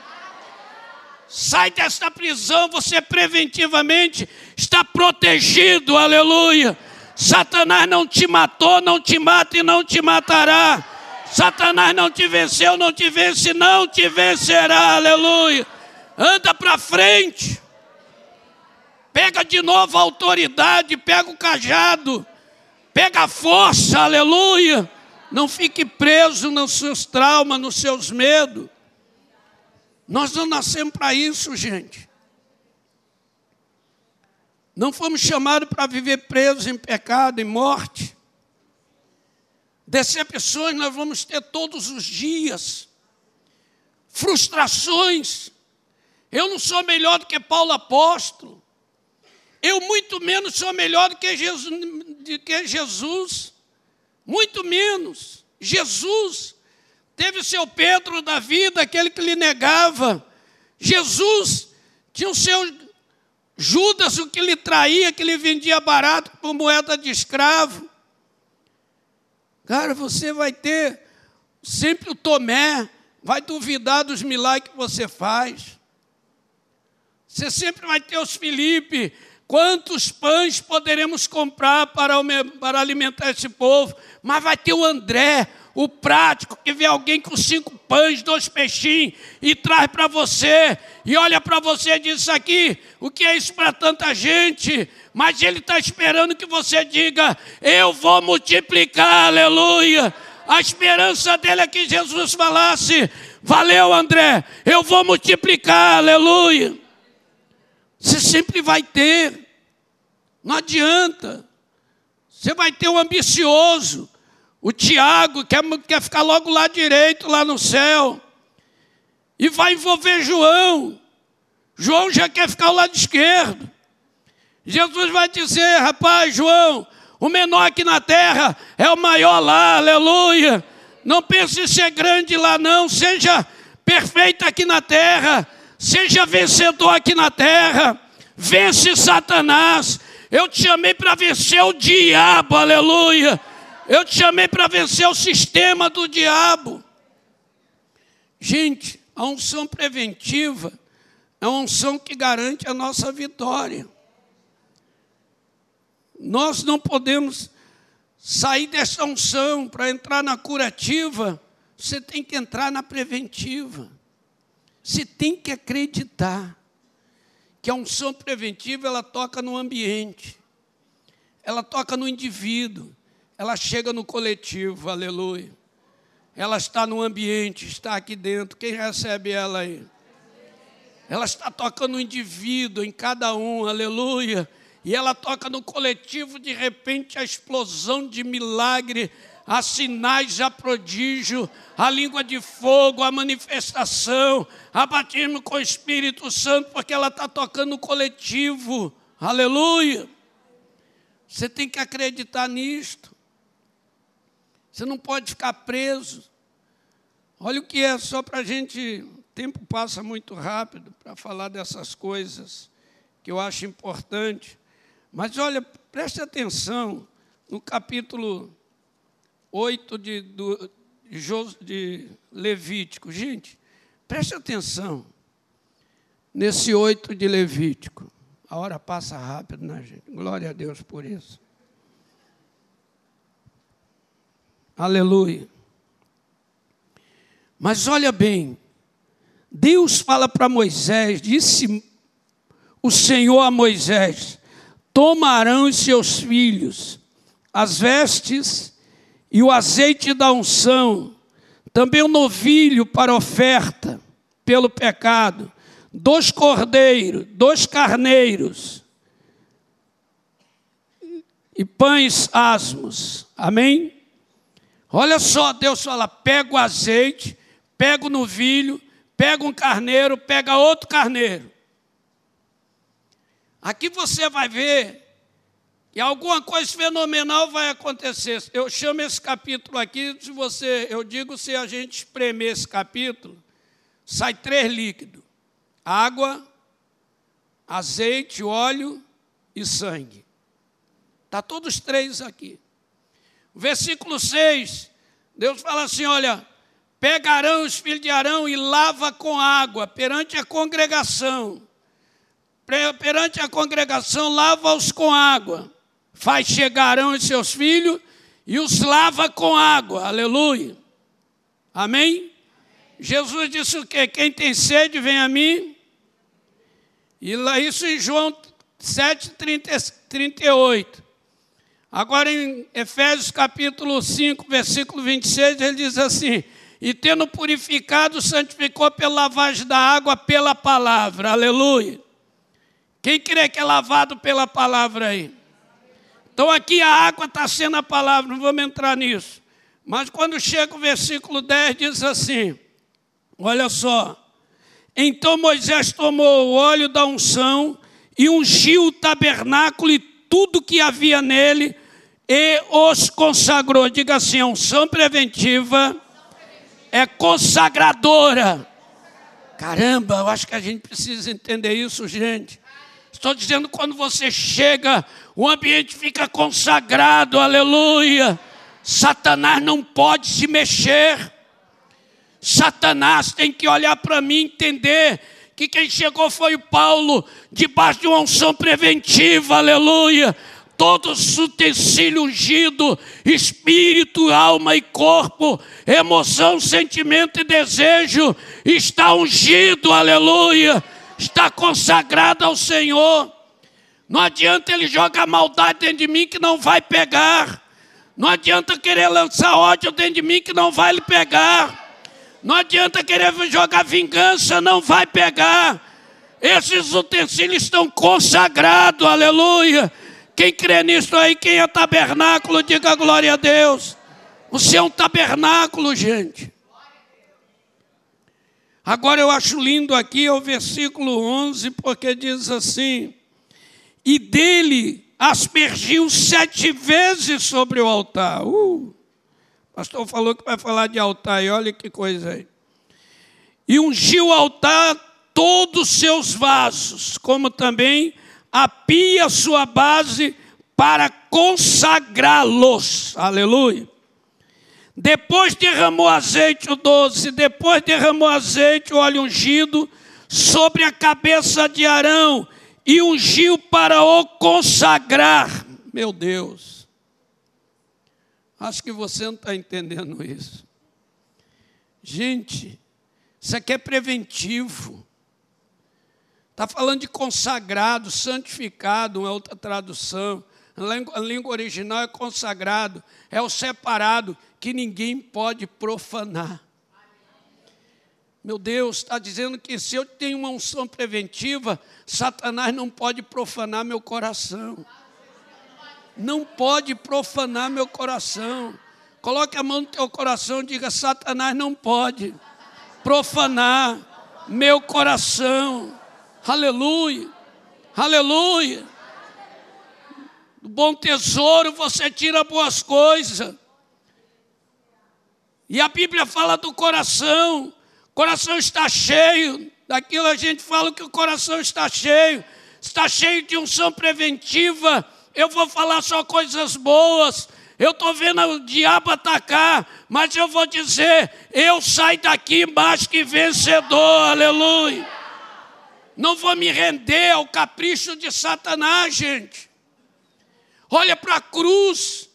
Sai desta prisão, você preventivamente está protegido, aleluia. Satanás não te matou, não te mata e não te matará. Satanás não te venceu, não te vence, não te vencerá, aleluia. Anda para frente. Pega de novo a autoridade, pega o cajado, pega a força, aleluia. Não fique preso nos seus traumas, nos seus medos. Nós não nascemos para isso, gente. Não fomos chamados para viver presos em pecado, em morte. Decepções nós vamos ter todos os dias. Frustrações. Eu não sou melhor do que Paulo apóstolo. Eu muito menos sou melhor do que Jesus. Do que Jesus. Muito menos. Jesus Teve o seu Pedro da vida, aquele que lhe negava. Jesus tinha o seu Judas, o que lhe traía, que lhe vendia barato por moeda de escravo. Cara, você vai ter sempre o Tomé, vai duvidar dos milagres que você faz. Você sempre vai ter os Felipe, Quantos pães poderemos comprar para, para alimentar esse povo? Mas vai ter o André, o prático, que vê alguém com cinco pães, dois peixinhos e traz para você, e olha para você e diz: aqui, o que é isso para tanta gente? Mas ele está esperando que você diga: Eu vou multiplicar, aleluia. A esperança dele é que Jesus falasse: Valeu, André, eu vou multiplicar, aleluia. Você sempre vai ter, não adianta. Você vai ter o ambicioso, o Tiago, quer, quer ficar logo lá direito, lá no céu. E vai envolver João. João já quer ficar ao lado esquerdo. Jesus vai dizer, rapaz, João, o menor aqui na terra é o maior lá, aleluia. Não pense em ser grande lá, não. Seja perfeito aqui na terra. Seja vencedor aqui na terra. Vence Satanás. Eu te chamei para vencer o diabo, aleluia. Eu te chamei para vencer o sistema do diabo. Gente, a unção preventiva é uma unção que garante a nossa vitória. Nós não podemos sair dessa unção para entrar na curativa, você tem que entrar na preventiva. Você tem que acreditar que a unção preventiva ela toca no ambiente, ela toca no indivíduo, ela chega no coletivo, aleluia. Ela está no ambiente, está aqui dentro. Quem recebe ela aí? Ela está tocando no indivíduo, em cada um, aleluia e ela toca no coletivo, de repente a explosão de milagre, há sinais, há prodígio, a língua de fogo, a manifestação, a batismo com o Espírito Santo, porque ela está tocando no coletivo, aleluia. Você tem que acreditar nisto. Você não pode ficar preso. Olha o que é, só para a gente. O tempo passa muito rápido para falar dessas coisas que eu acho importante. Mas olha, preste atenção no capítulo 8 de, do, de Levítico. Gente, preste atenção nesse 8 de Levítico. A hora passa rápido, né, gente? Glória a Deus por isso. Aleluia. Mas olha bem, Deus fala para Moisés, disse o Senhor a Moisés: tomarão os seus filhos as vestes e o azeite da unção, também o novilho para oferta pelo pecado, dois cordeiros, dois carneiros e pães asmos. Amém? Olha só, Deus fala: pega o azeite, pega o novilho, pega um carneiro, pega outro carneiro. Aqui você vai ver que alguma coisa fenomenal vai acontecer. Eu chamo esse capítulo aqui, se você, eu digo, se a gente espremer esse capítulo, sai três líquidos: água, azeite, óleo e sangue. Está todos três aqui. Versículo 6, Deus fala assim: olha, pegarão os filhos de Arão e lava com água perante a congregação perante a congregação, lava-os com água. Faz chegarão os seus filhos e os lava com água. Aleluia. Amém? Jesus disse o quê? Quem tem sede, vem a mim. E lá, isso em João 7, 30, 38. Agora em Efésios capítulo 5, versículo 26, ele diz assim: E tendo purificado, santificou pela lavagem da água, pela palavra. Aleluia. Quem crê que é lavado pela palavra aí? Então aqui a água está sendo a palavra, não vamos entrar nisso. Mas quando chega o versículo 10, diz assim: olha só. Então Moisés tomou o óleo da unção e ungiu o tabernáculo e tudo que havia nele e os consagrou. Diga assim: a unção preventiva é consagradora. Caramba, eu acho que a gente precisa entender isso, gente. Estou dizendo, quando você chega, o ambiente fica consagrado, aleluia. Satanás não pode se mexer. Satanás tem que olhar para mim entender que quem chegou foi o Paulo, debaixo de uma unção preventiva, aleluia. Todo utensílio ungido, espírito, alma e corpo, emoção, sentimento e desejo, está ungido, aleluia, está consagrado ao Senhor. Não adianta ele jogar maldade dentro de mim que não vai pegar. Não adianta querer lançar ódio dentro de mim que não vai lhe pegar. Não adianta querer jogar vingança, não vai pegar. Esses utensílios estão consagrados, aleluia. Quem crê nisso aí, quem é tabernáculo, diga glória a Deus. Você é um tabernáculo, gente. Agora eu acho lindo aqui o versículo 11, porque diz assim: E dele aspergiu sete vezes sobre o altar. Uh, o pastor falou que vai falar de altar, e olha que coisa aí. E ungiu o altar todos os seus vasos, como também a pia sua base para consagrá-los. Aleluia. Depois derramou azeite o doze, depois derramou azeite o óleo ungido sobre a cabeça de Arão e ungiu para o consagrar. Meu Deus, acho que você não está entendendo isso. Gente, isso aqui é preventivo. Está falando de consagrado, santificado, uma outra tradução. A língua original é consagrado, é o separado, que ninguém pode profanar. Meu Deus, está dizendo que se eu tenho uma unção preventiva, Satanás não pode profanar meu coração. Não pode profanar meu coração. Coloque a mão no teu coração e diga: Satanás não pode profanar meu coração. Aleluia, aleluia. Do bom tesouro você tira boas coisas. E a Bíblia fala do coração. O coração está cheio, daquilo a gente fala que o coração está cheio, está cheio de unção preventiva. Eu vou falar só coisas boas. Eu estou vendo o diabo atacar, mas eu vou dizer: eu saio daqui mais que vencedor, aleluia. Não vou me render ao capricho de Satanás, gente. Olha para a cruz,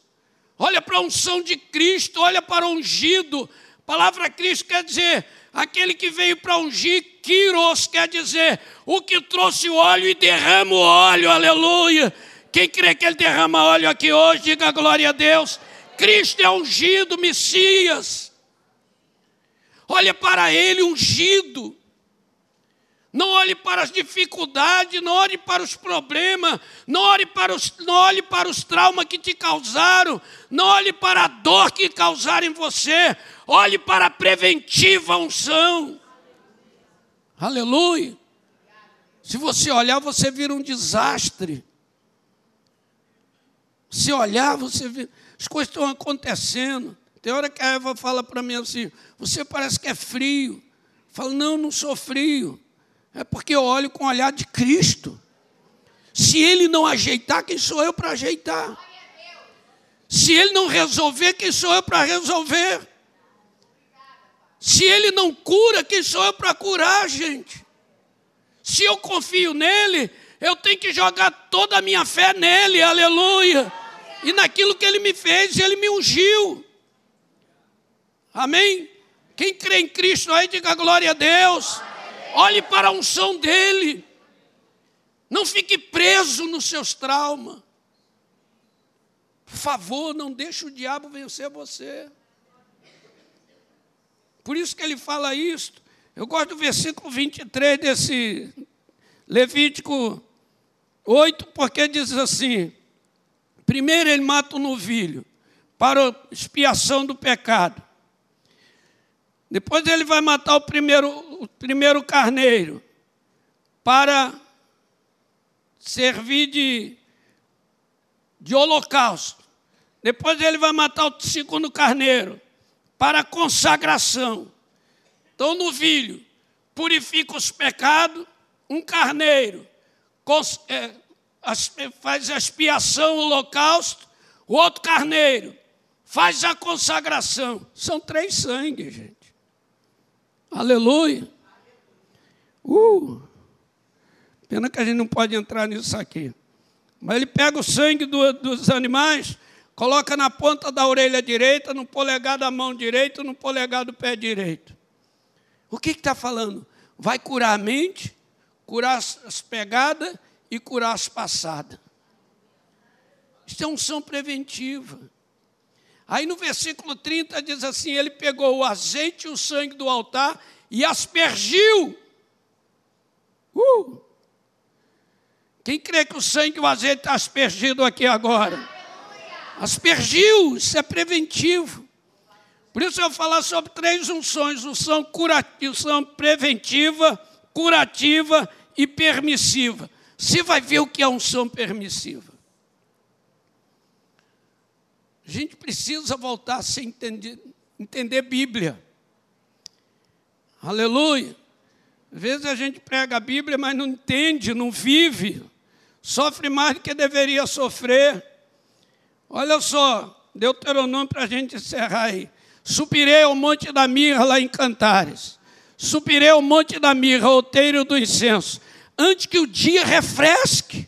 olha para a unção de Cristo, olha para o ungido. A palavra Cristo quer dizer aquele que veio para ungir, Quiros, quer dizer, o que trouxe o óleo e derrama o óleo, aleluia. Quem crê que ele derrama óleo aqui hoje, diga glória a Deus. Cristo é ungido, Messias. Olha para ele ungido. Não olhe para as dificuldades, não olhe para os problemas, não olhe para os, não olhe para os traumas que te causaram, não olhe para a dor que causaram em você, olhe para a preventiva unção. Aleluia. Se você olhar, você vira um desastre. Se olhar, você vê, as coisas estão acontecendo. Tem hora que a Eva fala para mim assim: você parece que é frio. Eu falo, não, não sou frio. É porque eu olho com o olhar de Cristo. Se ele não ajeitar, quem sou eu para ajeitar? Se ele não resolver, quem sou eu para resolver? Se ele não cura, quem sou eu para curar, gente? Se eu confio nele, eu tenho que jogar toda a minha fé nele, aleluia. E naquilo que ele me fez, ele me ungiu. Amém? Quem crê em Cristo aí, diga glória a Deus. Olhe para a unção dele. Não fique preso nos seus traumas. Por favor, não deixe o diabo vencer você. Por isso que ele fala isto. Eu gosto do versículo 23 desse Levítico 8, porque diz assim: primeiro ele mata o novilho para expiação do pecado. Depois ele vai matar o primeiro, o primeiro carneiro para servir de, de holocausto. Depois ele vai matar o segundo carneiro para consagração. Então, no novilho purifica os pecados, um carneiro é, faz a expiação, o holocausto, o outro carneiro faz a consagração. São três sangues, gente. Aleluia. Uh, pena que a gente não pode entrar nisso aqui. Mas ele pega o sangue do, dos animais, coloca na ponta da orelha direita, no polegar da mão direita, no polegar do pé direito. O que está falando? Vai curar a mente, curar as pegadas e curar as passadas. Isso é unção preventiva. Aí no versículo 30 diz assim: Ele pegou o azeite e o sangue do altar e aspergiu. Uh! Quem crê que o sangue e o azeite está aspergido aqui agora? Aspergiu, isso é preventivo. Por isso eu vou falar sobre três unções: unção, curativa, unção preventiva, curativa e permissiva. Você vai ver o que é unção permissiva. A gente precisa voltar a se entender, entender Bíblia. Aleluia. Às vezes a gente prega a Bíblia, mas não entende, não vive. Sofre mais do que deveria sofrer. Olha só, Deuteronômio para a gente encerrar aí. Subirei ao monte da mirra lá em Cantares. Subirei ao monte da mirra, outeiro do incenso. Antes que o dia refresque.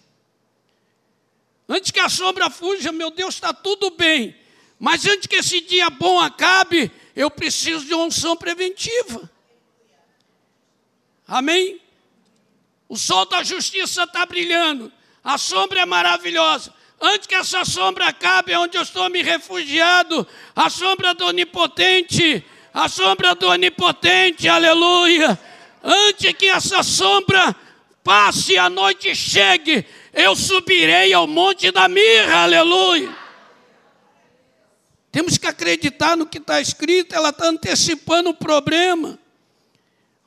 Antes que a sombra fuja, meu Deus, está tudo bem. Mas antes que esse dia bom acabe, eu preciso de uma unção preventiva. Amém? O sol da justiça está brilhando. A sombra é maravilhosa. Antes que essa sombra acabe, é onde eu estou me refugiado, a sombra do Onipotente, a sombra do Onipotente, aleluia. Antes que essa sombra passe a noite chegue, eu subirei ao monte da mirra, aleluia. Temos que acreditar no que está escrito, ela está antecipando o problema.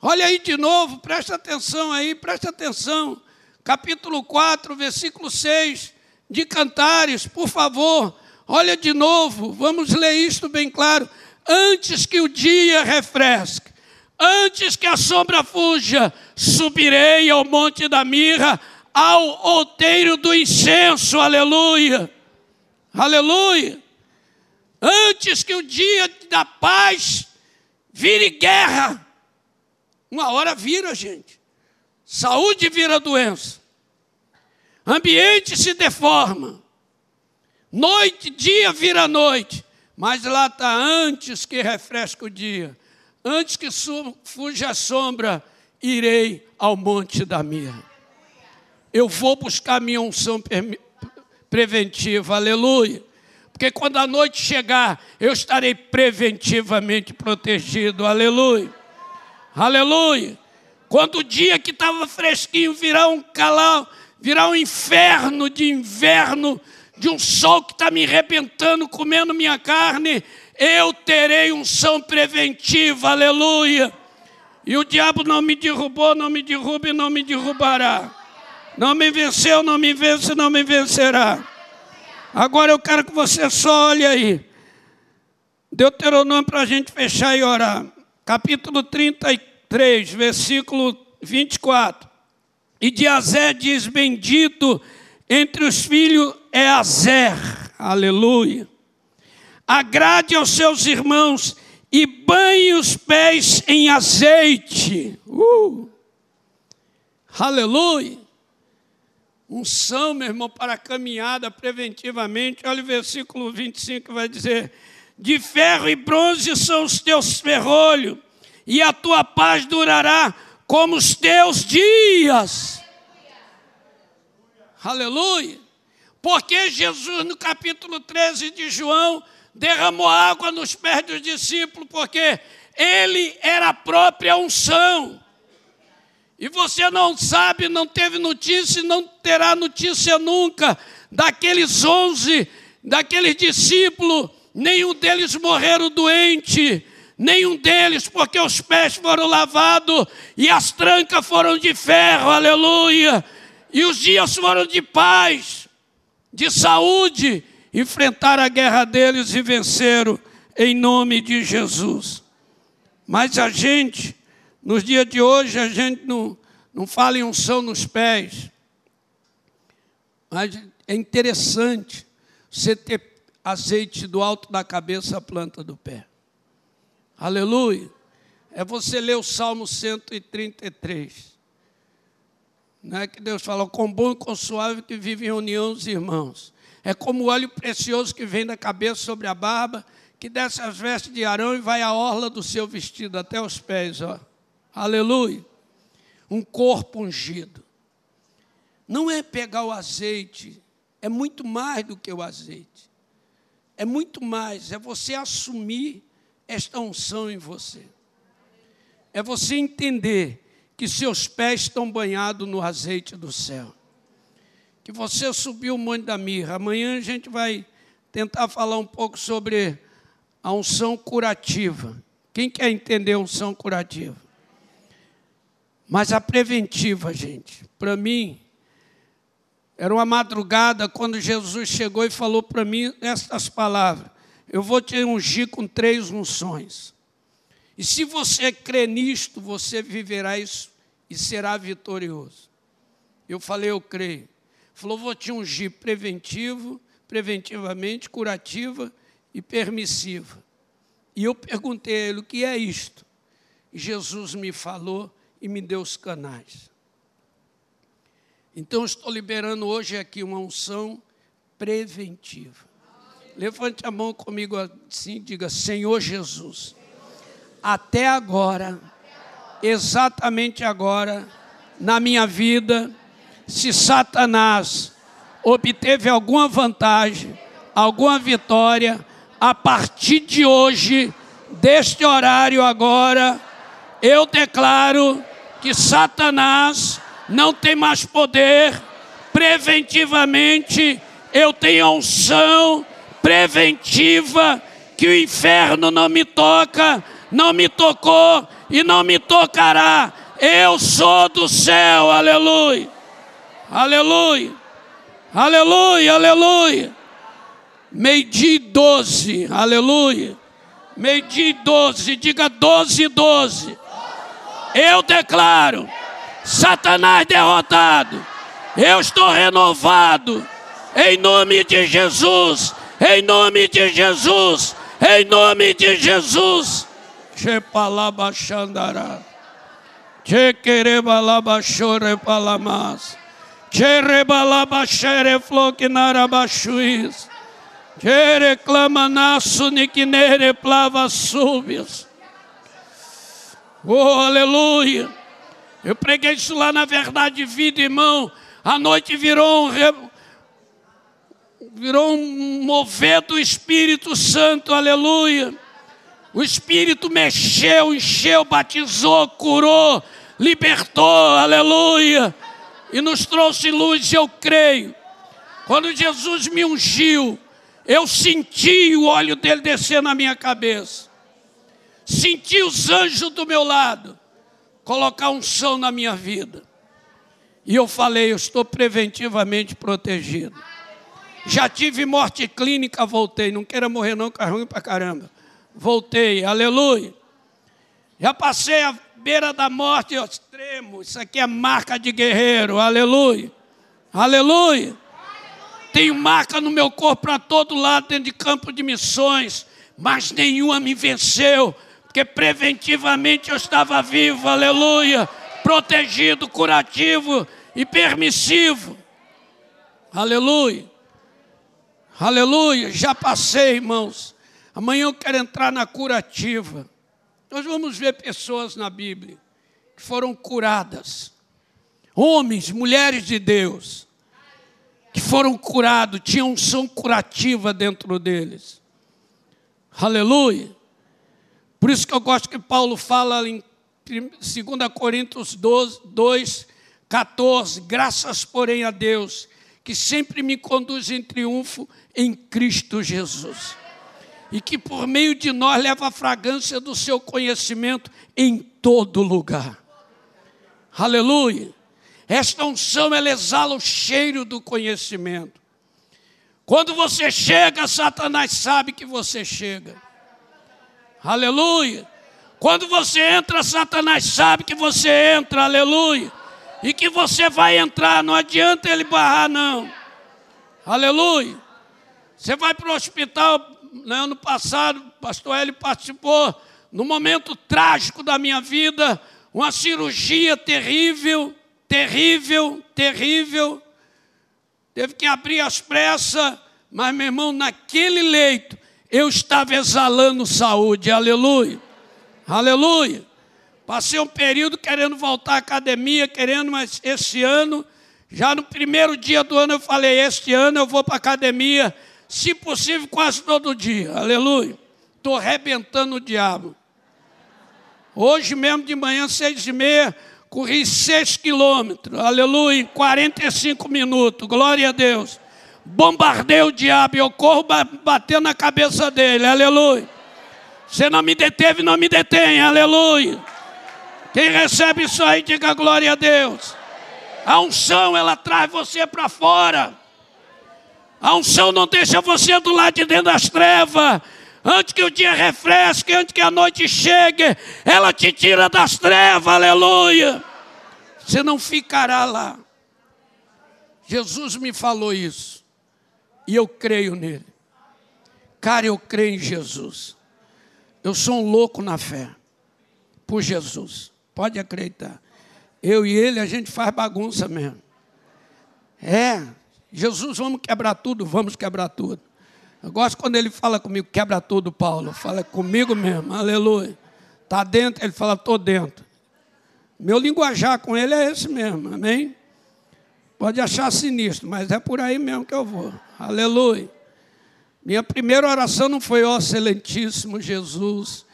Olha aí de novo, presta atenção aí, presta atenção. Capítulo 4, versículo 6 de Cantares, por favor, olha de novo, vamos ler isto bem claro. Antes que o dia refresque, antes que a sombra fuja, subirei ao monte da mirra, ao outeiro do incenso, aleluia, aleluia. Antes que o dia da paz vire guerra, uma hora vira, gente. Saúde vira doença. Ambiente se deforma. Noite, dia vira noite. Mas lá está antes que refresque o dia. Antes que fuja a sombra, irei ao monte da mirra. Eu vou buscar minha unção preventiva. Aleluia. Porque quando a noite chegar, eu estarei preventivamente protegido. Aleluia. Aleluia. Quando o dia que estava fresquinho virar um calão virar um inferno de inverno, de um sol que está me arrebentando, comendo minha carne, eu terei unção preventiva, aleluia. E o diabo não me derrubou, não me derruba e não me derrubará. Não me venceu, não me vence, não me vencerá. Agora eu quero que você só olhe aí. Deuteronômio para a gente fechar e orar. Capítulo 33, versículo 24. E de Azé diz: Bendito entre os filhos é Azer, aleluia. Agrade aos seus irmãos e banhe os pés em azeite, uh. aleluia. Unção, meu irmão, para a caminhada preventivamente. Olha o versículo 25 vai dizer: De ferro e bronze são os teus ferrolhos, e a tua paz durará como os teus dias. Aleluia. Porque Jesus, no capítulo 13 de João, derramou água nos pés dos discípulos, porque ele era a própria unção. E você não sabe, não teve notícia e não terá notícia nunca daqueles onze, daqueles discípulos, nenhum deles morreram doente, nenhum deles, porque os pés foram lavados e as trancas foram de ferro, aleluia. E os dias foram de paz, de saúde, enfrentaram a guerra deles e venceram em nome de Jesus. Mas a gente, nos dias de hoje, a gente não, não fala em unção nos pés. Mas é interessante você ter azeite do alto da cabeça à planta do pé. Aleluia. É você ler o Salmo 133. Né, que Deus fala, com bom e com suave que vive em união os irmãos. É como o óleo precioso que vem da cabeça sobre a barba, que desce as vestes de Arão e vai à orla do seu vestido até os pés. Ó. Aleluia. Um corpo ungido. Não é pegar o azeite, é muito mais do que o azeite. É muito mais, é você assumir esta unção em você. É você entender que seus pés estão banhados no azeite do céu. Que você subiu o monte da mirra. Amanhã a gente vai tentar falar um pouco sobre a unção curativa. Quem quer entender a unção curativa? Mas a preventiva, gente, para mim, era uma madrugada quando Jesus chegou e falou para mim estas palavras: Eu vou te ungir com três unções. E se você crê nisto, você viverá isso e será vitorioso. Eu falei, eu creio. Falou, vou te ungir preventivo, preventivamente, curativa e permissiva. E eu perguntei a ele, o que é isto? E Jesus me falou e me deu os canais. Então, estou liberando hoje aqui uma unção preventiva. Levante a mão comigo assim, diga: Senhor Jesus, até agora, exatamente agora, na minha vida, se Satanás obteve alguma vantagem, alguma vitória, a partir de hoje, deste horário agora, eu declaro que Satanás não tem mais poder, preventivamente eu tenho unção preventiva que o inferno não me toca, não me tocou e não me tocará. Eu sou do céu, aleluia, aleluia, aleluia, aleluia. Meio-dia doze, aleluia. Meio-dia doze, diga doze, doze. Eu declaro Satanás derrotado. Eu estou renovado. Em nome de Jesus. Em nome de Jesus. Em nome de Jesus. Chepalabachandará. Chequerebalabachore palamas. Chereclamanaço niquinere plava súbias. Oh, aleluia. Eu preguei isso lá na verdade de vida, irmão. A noite virou um, virou um mover do Espírito Santo, aleluia. O Espírito mexeu, encheu, batizou, curou, libertou, aleluia. E nos trouxe luz, eu creio. Quando Jesus me ungiu, eu senti o óleo dele descer na minha cabeça. Senti os anjos do meu lado colocar um som na minha vida. E eu falei, eu estou preventivamente protegido. Já tive morte clínica, voltei. Não queira morrer não, que é ruim pra caramba. Voltei, aleluia. Já passei a beira da morte ao extremo. Isso aqui é marca de guerreiro, aleluia. Aleluia. Tenho marca no meu corpo para todo lado, dentro de campo de missões, mas nenhuma me venceu porque preventivamente eu estava vivo, aleluia, protegido, curativo e permissivo. Aleluia. Aleluia. Já passei, irmãos. Amanhã eu quero entrar na curativa. Nós vamos ver pessoas na Bíblia que foram curadas. Homens, mulheres de Deus, que foram curados, tinham unção curativa dentro deles. Aleluia. Por isso que eu gosto que Paulo fala em 2 Coríntios 12, 2, 14: graças, porém, a Deus, que sempre me conduz em triunfo em Cristo Jesus. E que por meio de nós leva a fragrância do seu conhecimento em todo lugar. Aleluia. Esta unção ela exala o cheiro do conhecimento. Quando você chega, Satanás sabe que você chega. Aleluia. Quando você entra, Satanás sabe que você entra, aleluia. E que você vai entrar, não adianta ele barrar, não. Aleluia. Você vai para o hospital, no né, ano passado, o pastor Hélio participou, no momento trágico da minha vida, uma cirurgia terrível, terrível, terrível. Teve que abrir as pressas, mas, meu irmão, naquele leito, eu estava exalando saúde, aleluia, aleluia. Passei um período querendo voltar à academia, querendo, mas esse ano, já no primeiro dia do ano, eu falei: este ano eu vou para a academia, se possível, quase todo dia, aleluia. Estou arrebentando o diabo. Hoje mesmo de manhã, seis e meia, corri seis quilômetros, aleluia, em 45 minutos, glória a Deus. Bombardei o diabo, eu corro batendo na cabeça dele, aleluia. Você não me deteve, não me detém, aleluia. Quem recebe isso aí, diga glória a Deus. A unção, ela traz você para fora. A unção não deixa você do lado de dentro das trevas. Antes que o dia refresque, antes que a noite chegue, ela te tira das trevas, aleluia. Você não ficará lá. Jesus me falou isso. E eu creio nele. Cara, eu creio em Jesus. Eu sou um louco na fé. Por Jesus. Pode acreditar. Eu e ele, a gente faz bagunça mesmo. É. Jesus, vamos quebrar tudo? Vamos quebrar tudo. Eu gosto quando ele fala comigo, quebra tudo, Paulo. Fala comigo mesmo, aleluia. Está dentro, ele fala, estou dentro. Meu linguajar com ele é esse mesmo, amém? Pode achar sinistro, mas é por aí mesmo que eu vou. Aleluia. Minha primeira oração não foi, ó excelentíssimo Jesus,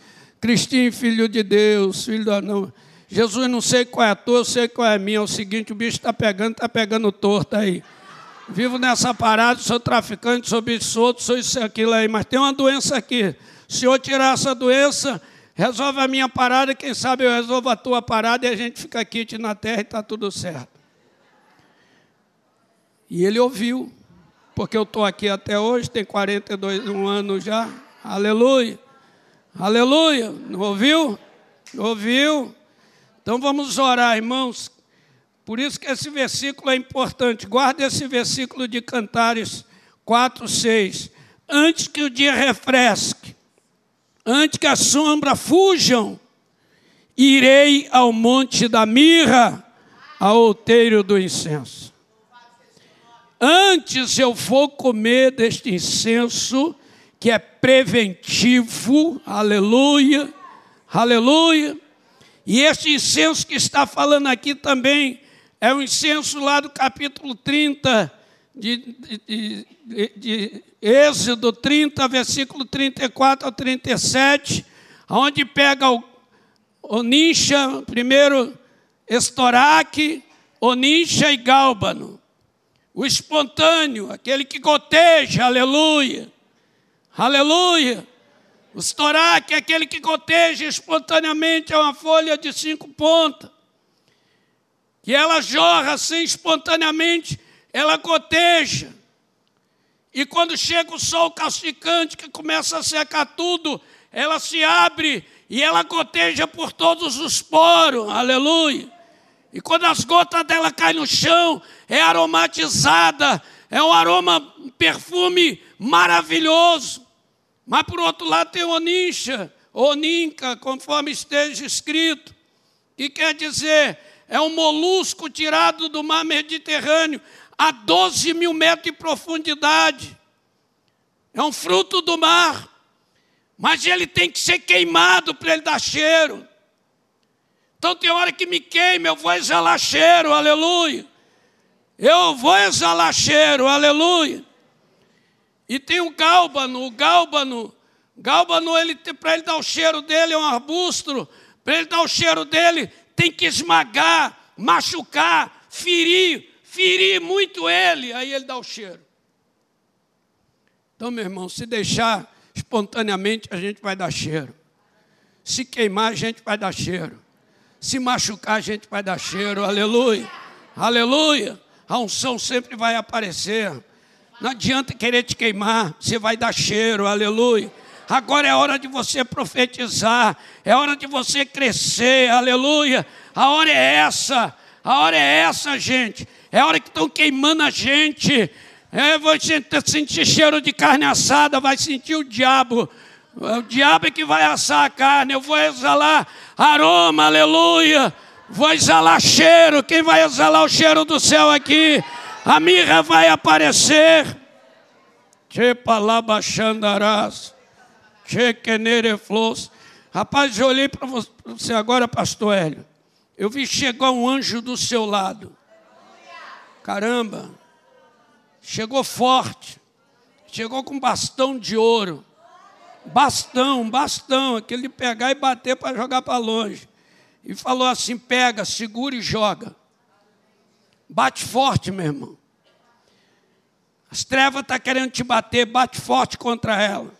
Cristinho, filho de Deus, filho da não. Jesus, não sei qual é a tua, eu sei qual é a minha. É o seguinte, o bicho está pegando, está pegando torto aí. Vivo nessa parada, sou traficante, sou bicho sou isso aquilo aí, mas tem uma doença aqui. Se eu tirar essa doença, resolve a minha parada, quem sabe eu resolvo a tua parada e a gente fica aqui na terra e está tudo certo. E ele ouviu, porque eu estou aqui até hoje, tem 42 um anos já. Aleluia. Aleluia. Ouviu? Ouviu? Então vamos orar, irmãos. Por isso que esse versículo é importante. Guarda esse versículo de Cantares 4, 6. Antes que o dia refresque, antes que a sombra fujam, irei ao monte da mirra, ao outeiro do incenso. Antes eu vou comer deste incenso, que é preventivo, aleluia, aleluia. E este incenso que está falando aqui também é o incenso lá do capítulo 30 de, de, de, de Êxodo 30, versículo 34 ao 37, onde pega o Onisha, primeiro Estoraque, Onisha e Gálbano. O espontâneo, aquele que goteja, aleluia. Aleluia. O Estoraque é aquele que goteja espontaneamente, é uma folha de cinco pontas que ela jorra assim espontaneamente, ela goteja. E quando chega o sol calcicante, que começa a secar tudo, ela se abre e ela goteja por todos os poros, aleluia. E quando as gotas dela caem no chão, é aromatizada, é um aroma, um perfume maravilhoso. Mas por outro lado tem onincha, oninca, conforme esteja escrito, que quer dizer é um molusco tirado do mar Mediterrâneo a 12 mil metros de profundidade. É um fruto do mar, mas ele tem que ser queimado para ele dar cheiro. Então tem hora que me queima, eu vou exalar cheiro, aleluia. Eu vou exalar cheiro, aleluia. E tem o gálbano, o gálbano, gálbano, ele, para ele dar o cheiro dele, é um arbusto, para ele dar o cheiro dele, tem que esmagar, machucar, ferir, ferir muito ele, aí ele dá o cheiro. Então, meu irmão, se deixar espontaneamente, a gente vai dar cheiro. Se queimar, a gente vai dar cheiro. Se machucar, a gente vai dar cheiro. Aleluia. Aleluia. A unção sempre vai aparecer. Não adianta querer te queimar, você vai dar cheiro. Aleluia. Agora é hora de você profetizar, é hora de você crescer, aleluia. A hora é essa, a hora é essa, gente. É hora que estão queimando a gente. É, vai sentir cheiro de carne assada, vai sentir o diabo. O diabo é que vai assar a carne. Eu vou exalar aroma, aleluia. Vou exalar cheiro. Quem vai exalar o cheiro do céu aqui? A mirra vai aparecer. Che palabachandarás. Che quenere flores. Rapaz, eu olhei para você agora, pastor Hélio. Eu vi chegar um anjo do seu lado. Caramba. Chegou forte. Chegou com bastão de ouro. Bastão, bastão, aquele de pegar e bater para jogar para longe. E falou assim: pega, segura e joga. Bate forte, meu irmão. As trevas estão tá querendo te bater, bate forte contra ela.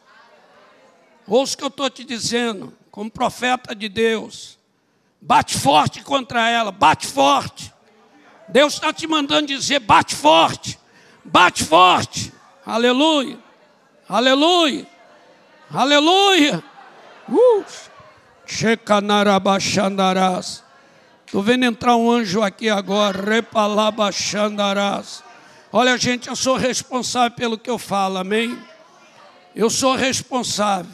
Ouça o que eu estou te dizendo, como profeta de Deus. Bate forte contra ela, bate forte. Deus está te mandando dizer: bate forte, bate forte. Aleluia, aleluia, aleluia. Uh. Estou vendo entrar um anjo aqui agora, repalabachandarás. Olha, gente, eu sou responsável pelo que eu falo, amém? Eu sou responsável.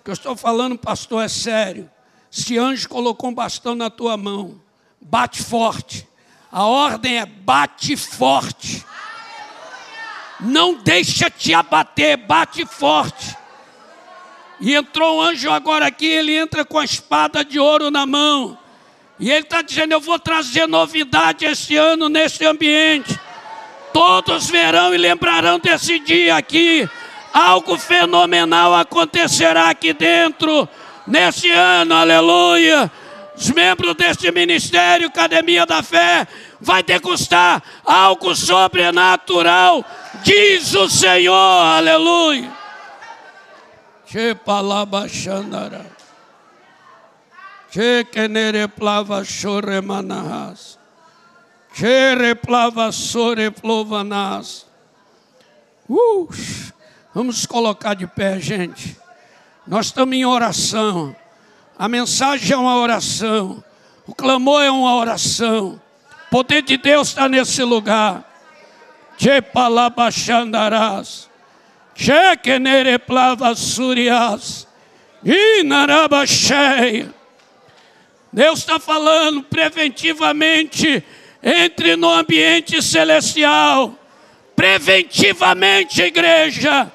O que eu estou falando, pastor, é sério. Se anjo colocou um bastão na tua mão, bate forte. A ordem é bate forte. Não deixa te abater, bate forte. E entrou um anjo agora aqui, ele entra com a espada de ouro na mão. E ele está dizendo: Eu vou trazer novidade esse ano nesse ambiente. Todos verão e lembrarão desse dia aqui. Algo fenomenal acontecerá aqui dentro, nesse ano, aleluia. Os membros deste ministério, Academia da Fé, vai degustar algo sobrenatural, diz o Senhor, aleluia. Che palabachandara. Che kenere plava chore manahas. Che replava sore plovanas. Uh, vamos colocar de pé, gente. Nós estamos em oração. A mensagem é uma oração. O clamor é uma oração. O poder de Deus está nesse lugar. Che palabachandarás. Shekenere plava surias. Inarabacheia. Deus está falando preventivamente. Entre no ambiente celestial. Preventivamente, igreja.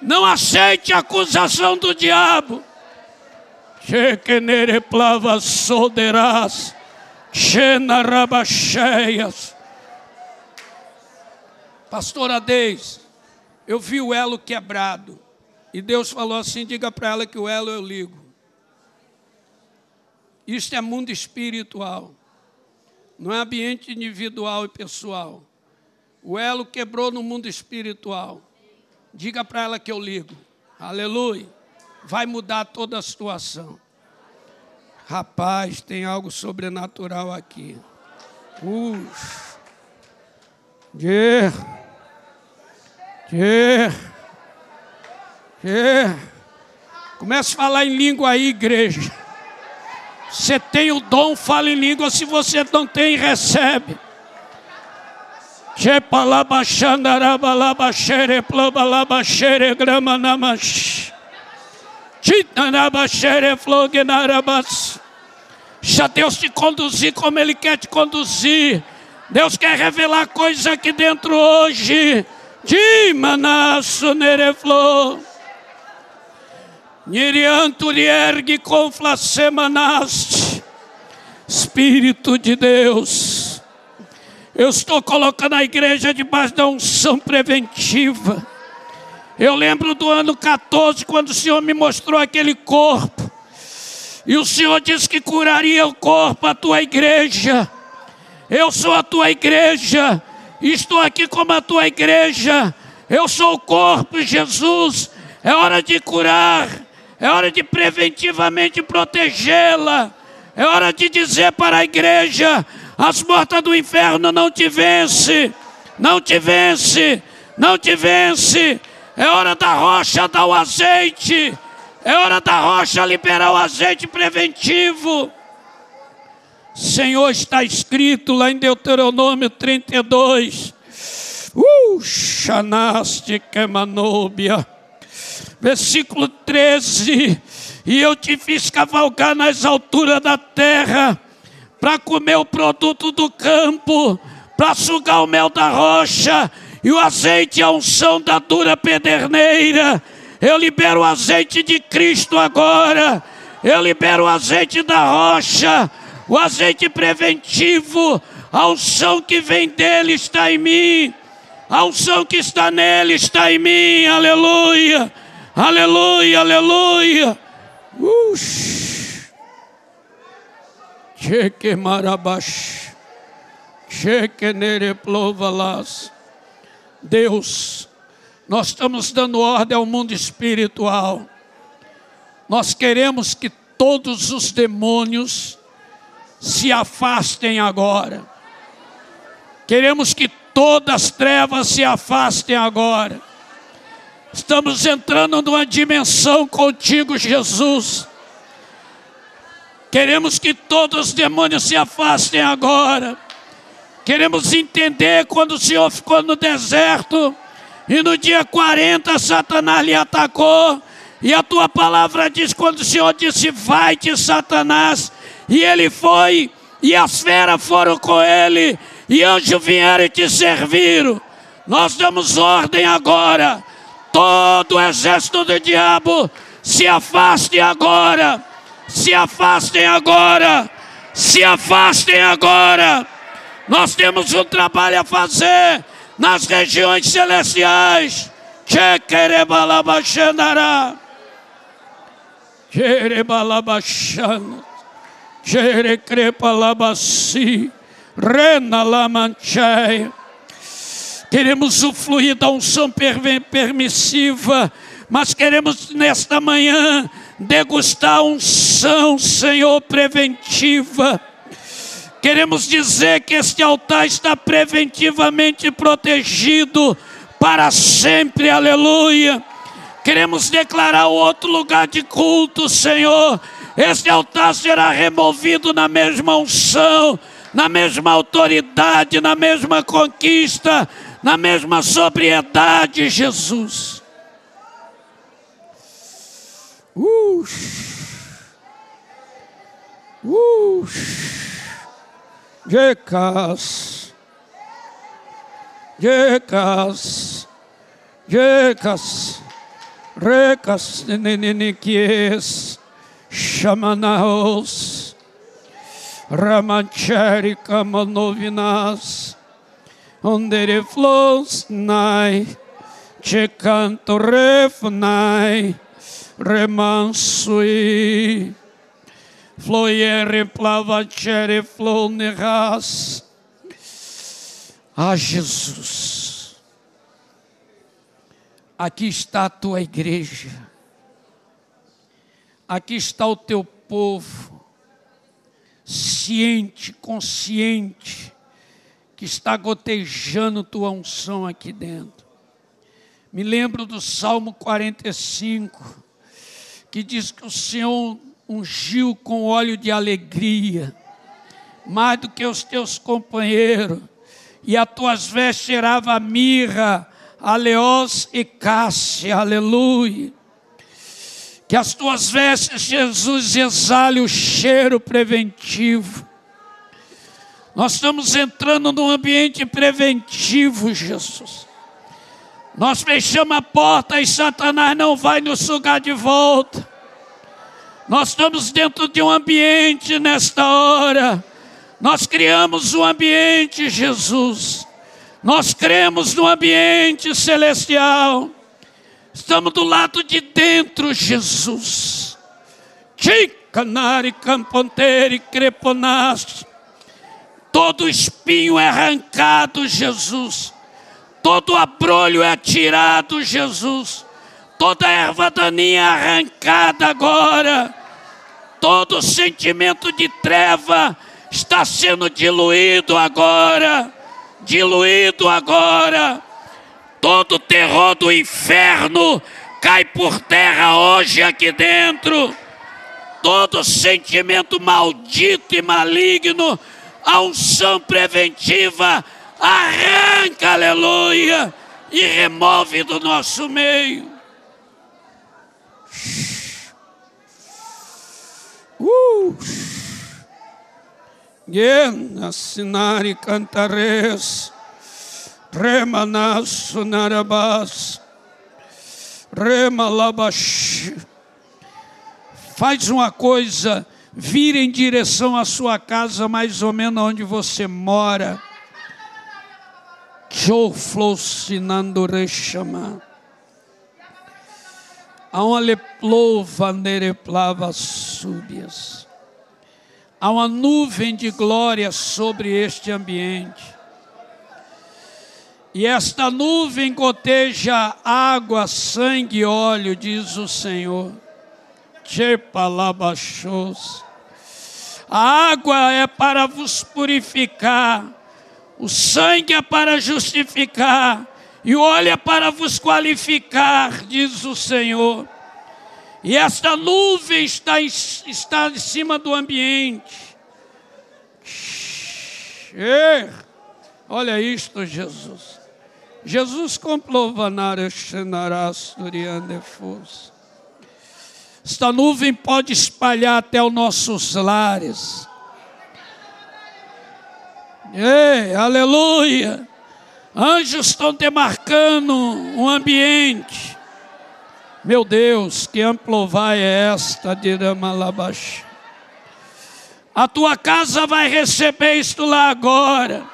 Não aceite a acusação do diabo. Shekenere plava soderás. Xenarabacheias. Pastora Deis eu vi o elo quebrado. E Deus falou assim: diga para ela que o elo eu ligo. Isto é mundo espiritual, não é ambiente individual e pessoal. O elo quebrou no mundo espiritual. Diga para ela que eu ligo. Aleluia. Vai mudar toda a situação. Rapaz, tem algo sobrenatural aqui. Ux. Yeah. É. Comece a falar em língua aí, igreja. Você tem o dom, fala em língua. Se você não tem, recebe. Deixa Deus te conduzir como Ele quer te conduzir. Deus quer revelar coisas aqui dentro hoje. Dimanasso nereflo. Niriantuliergue conflacemanast. Espírito de Deus. Eu estou colocando a igreja debaixo da unção preventiva. Eu lembro do ano 14, quando o Senhor me mostrou aquele corpo. E o Senhor disse que curaria o corpo, a tua igreja. Eu sou a tua igreja. Estou aqui como a tua igreja. Eu sou o corpo, Jesus. É hora de curar. É hora de preventivamente protegê-la. É hora de dizer para a igreja: as portas do inferno não te vence. Não te vence. Não te vence. É hora da rocha dar o azeite. É hora da rocha liberar o azeite preventivo. Senhor, está escrito lá em Deuteronômio 32. Uh, Kemanobia. Versículo 13. E eu te fiz cavalgar nas alturas da terra, para comer o produto do campo, para sugar o mel da rocha, e o azeite é a unção da dura pederneira. Eu libero o azeite de Cristo agora. Eu libero o azeite da rocha, o azeite preventivo, a unção que vem dele está em mim. A unção que está nele está em mim. Aleluia. Aleluia, aleluia. Ush. Cheque marabash. Cheque nere plovalas. Deus, nós estamos dando ordem ao mundo espiritual. Nós queremos que todos os demônios se afastem agora. Queremos que todas as trevas se afastem agora. Estamos entrando numa dimensão contigo, Jesus. Queremos que todos os demônios se afastem agora. Queremos entender quando o Senhor ficou no deserto e no dia 40 Satanás lhe atacou. E a tua palavra diz: quando o Senhor disse, vai-te, Satanás, e ele foi, e as feras foram com ele, e anjos vieram e te serviram. Nós damos ordem agora. Todo o exército do diabo, se afastem agora. Se afastem agora. Se afastem agora. Nós temos um trabalho a fazer nas regiões celestiais. Chequerebalabachandará. Jerebalabachana. Jerecrepalabassi. Rena lamancheia. Queremos o fluir da unção permissiva, mas queremos nesta manhã degustar a unção, Senhor, preventiva. Queremos dizer que este altar está preventivamente protegido para sempre, aleluia. Queremos declarar outro lugar de culto, Senhor. Este altar será removido na mesma unção na mesma autoridade, na mesma conquista, na mesma sobriedade, Jesus. Ush. Ush. Jecas. Jecas. Jecas. Recas neneniquies. Chamanaos. Ramachari Kamanovinas, onde flows nai, che canto refnai, remansui, floiere plavacere floneras. Ah, Jesus, aqui está a tua igreja, aqui está o teu povo, ciente, consciente, que está gotejando tua unção aqui dentro. Me lembro do Salmo 45, que diz que o Senhor ungiu com óleo de alegria, mais do que os teus companheiros, e as tuas vestes cheirava mirra, aleós e cássia, aleluia. Que as tuas vestes, Jesus, exale o cheiro preventivo. Nós estamos entrando num ambiente preventivo, Jesus. Nós fechamos a porta e Satanás não vai nos sugar de volta. Nós estamos dentro de um ambiente nesta hora. Nós criamos um ambiente, Jesus. Nós cremos no ambiente celestial. Estamos do lado de dentro, Jesus. Chicanari, camponteiro, creponaste. Todo espinho é arrancado, Jesus. Todo abrolho é tirado, Jesus. Toda erva daninha é arrancada agora. Todo sentimento de treva está sendo diluído agora. Diluído agora todo terror do inferno cai por terra hoje aqui dentro. Todo sentimento maldito e maligno, a unção preventiva arranca, aleluia, e remove do nosso meio. Uh. Assinare cantares, remanas narabas, remalabash. Faz uma coisa, vira em direção à sua casa, mais ou menos onde você mora. Joflosinando rechama. Há uma leplova nereplava súbias. Há uma nuvem de glória sobre este ambiente. E esta nuvem goteja água, sangue e óleo, diz o Senhor. A água é para vos purificar, o sangue é para justificar, e o óleo é para vos qualificar, diz o Senhor. E esta nuvem está em, está em cima do ambiente. Olha isto, Jesus. Jesus. Esta nuvem pode espalhar até os nossos lares. Ei, aleluia! Anjos estão demarcando um ambiente. Meu Deus, que amplovai é esta, Diramalabash. A tua casa vai receber isto lá agora.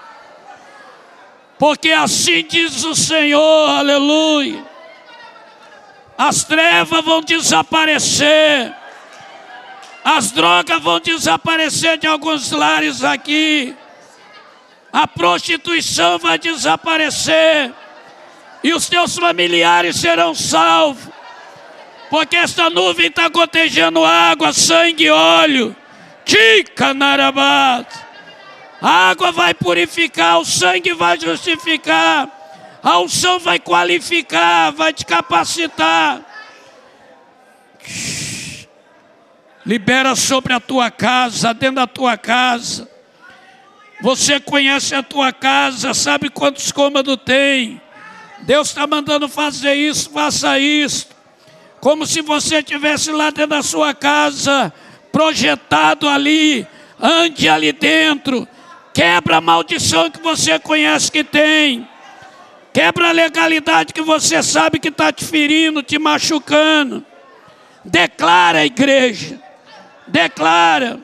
Porque assim diz o Senhor, aleluia. As trevas vão desaparecer. As drogas vão desaparecer de alguns lares aqui. A prostituição vai desaparecer. E os teus familiares serão salvos porque esta nuvem está gotejando água, sangue e óleo. Tica narabat. A água vai purificar, o sangue vai justificar, a unção vai qualificar, vai te capacitar. Libera sobre a tua casa, dentro da tua casa. Você conhece a tua casa, sabe quantos cômodos tem. Deus está mandando fazer isso, faça isso como se você estivesse lá dentro da sua casa, projetado ali, ande ali dentro, quebra a maldição que você conhece que tem, quebra a legalidade que você sabe que está te ferindo, te machucando. Declara igreja, declara,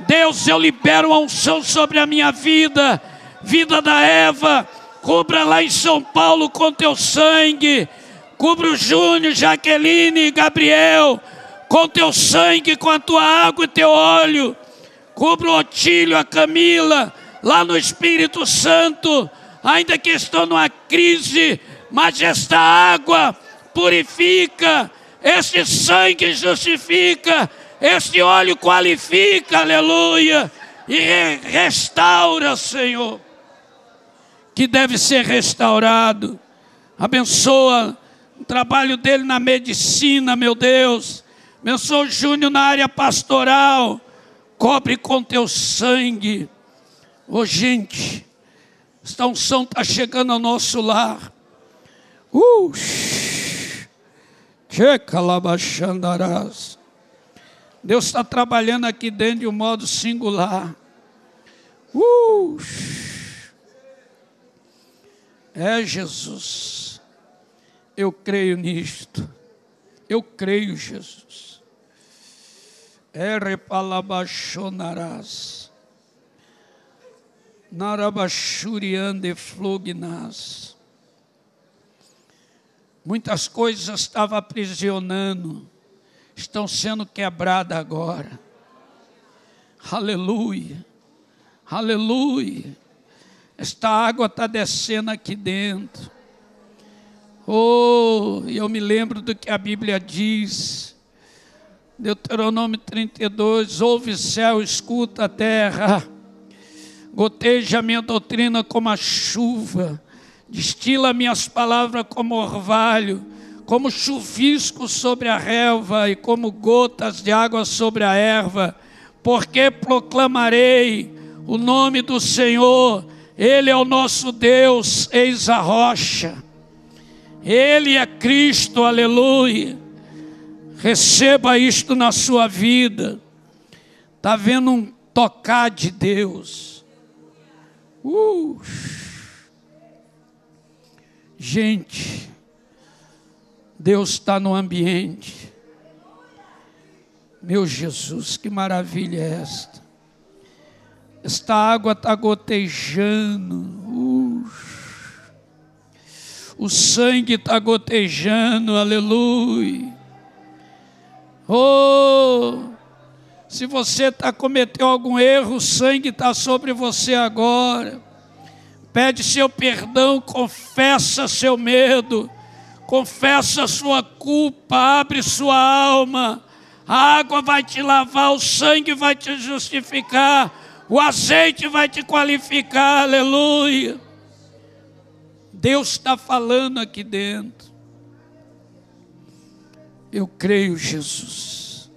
Deus, eu libero a unção sobre a minha vida, vida da Eva, cubra lá em São Paulo com teu sangue. Cubra o Júnior, Jaqueline Gabriel com teu sangue, com a tua água e teu óleo. Cubra o Otílio, a Camila, lá no Espírito Santo, ainda que estão numa crise, mas esta água purifica, este sangue justifica, este óleo qualifica, aleluia, e restaura, Senhor, que deve ser restaurado. Abençoa o trabalho dele na medicina, meu Deus. Abençoa o Júnior na área pastoral. Cobre com teu sangue. Ô oh, gente, esta unção está chegando ao nosso lar. Uh! Deus está trabalhando aqui dentro de um modo singular. Uh! É Jesus. Eu creio nisto. Eu creio, Jesus. Erepalabachonarás. Narabachuriande flugnas. Muitas coisas estavam aprisionando, estão sendo quebradas agora. Aleluia, aleluia. Esta água está descendo aqui dentro. Oh, eu me lembro do que a Bíblia diz. Deuteronômio 32, ouve céu, escuta a terra, goteja a minha doutrina como a chuva, destila minhas palavras como orvalho, como chuvisco sobre a relva e como gotas de água sobre a erva, porque proclamarei o nome do Senhor, Ele é o nosso Deus, eis a rocha. Ele é Cristo, aleluia. Receba isto na sua vida. Está vendo um tocar de Deus. Uh. Gente, Deus está no ambiente. Meu Jesus, que maravilha é esta? Esta água está gotejando. Uh. O sangue está gotejando, aleluia. Oh, se você tá, cometeu algum erro, o sangue está sobre você agora. Pede seu perdão, confessa seu medo, confessa sua culpa, abre sua alma. A água vai te lavar, o sangue vai te justificar, o azeite vai te qualificar, aleluia. Deus está falando aqui dentro. Eu creio, Jesus.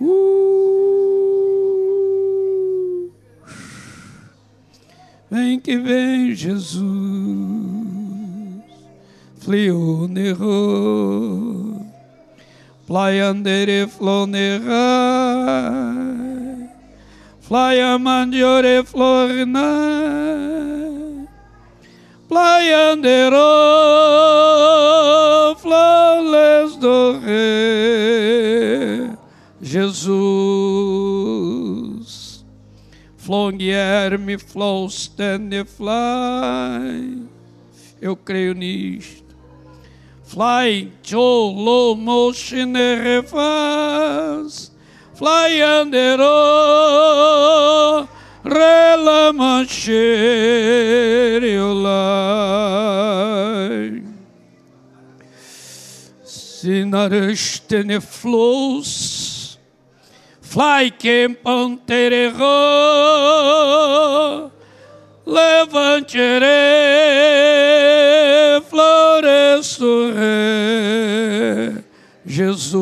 Uh. Vem que vem, Jesus. Flio nerro. Playandere flonerai. Flya mandiore Playandero, flores do rei, Jesus. Flonguer-me, flosten fly. Eu creio nisto. Fly, cholo, motion, refaz. Fly, andero, relamanchereolai. Sinarestene flows, fly campanterero, levantere floresture, Jesus,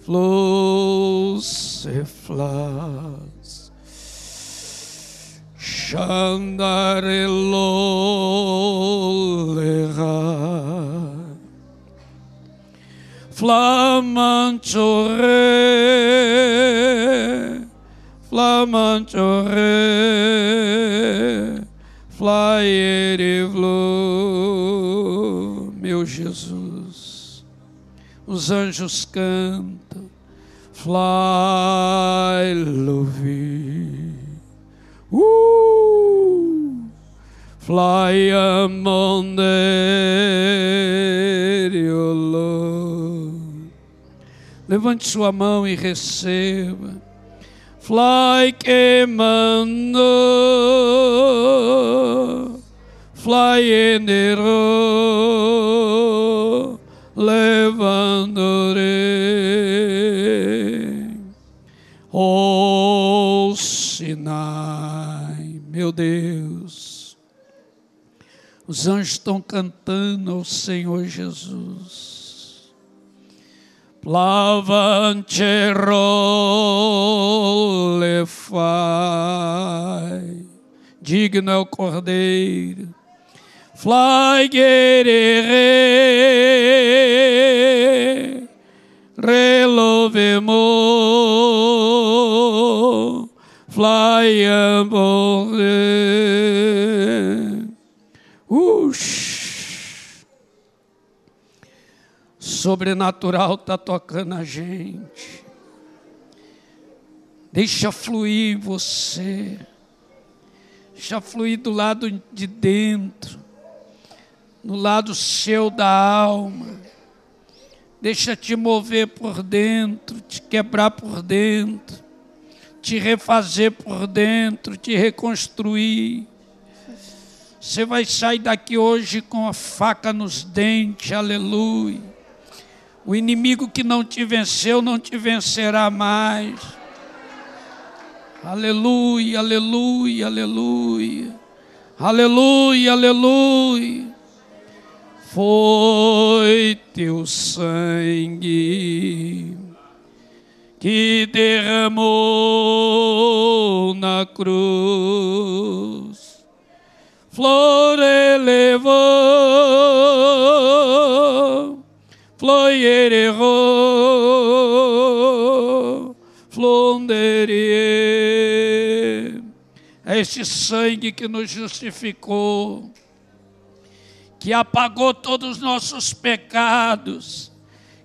flows se flas. Shandarelo lera. Flamanchore, flamanchore, flaierivlo, meu Jesus. Os anjos cantam Fly, Luvi. Uh, fly among Lord. Levante sua mão e receba. Fly queimando, fly enero, levando Oh Sinai, meu Deus, os anjos estão cantando ao Senhor Jesus. Plavancherolefai, digno é o Cordeiro. Fly, relovemo flyambore Ush. Sobrenatural está tocando a gente. Deixa fluir você. Deixa fluir do lado de dentro, no lado seu da alma deixa te mover por dentro, te quebrar por dentro, te refazer por dentro, te reconstruir. Você vai sair daqui hoje com a faca nos dentes, aleluia. O inimigo que não te venceu não te vencerá mais. Aleluia, aleluia, aleluia. Aleluia, aleluia foi teu sangue que derramou na cruz. Flor elevou, ploiererô, flonderie. É este sangue que nos justificou, que apagou todos os nossos pecados,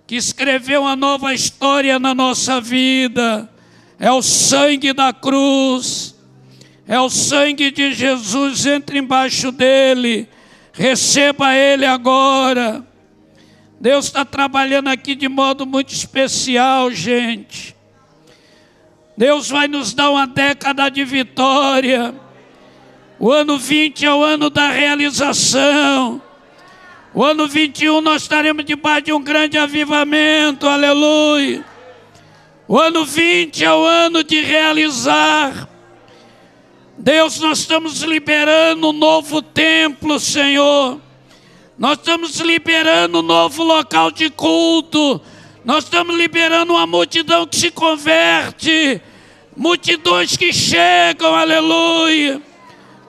que escreveu uma nova história na nossa vida. É o sangue da cruz, é o sangue de Jesus. Entre embaixo dele, receba ele agora. Deus está trabalhando aqui de modo muito especial, gente. Deus vai nos dar uma década de vitória. O ano 20 é o ano da realização. O ano 21 nós estaremos debaixo de um grande avivamento, aleluia. O ano 20 é o ano de realizar. Deus, nós estamos liberando um novo templo, Senhor. Nós estamos liberando um novo local de culto. Nós estamos liberando uma multidão que se converte multidões que chegam, aleluia.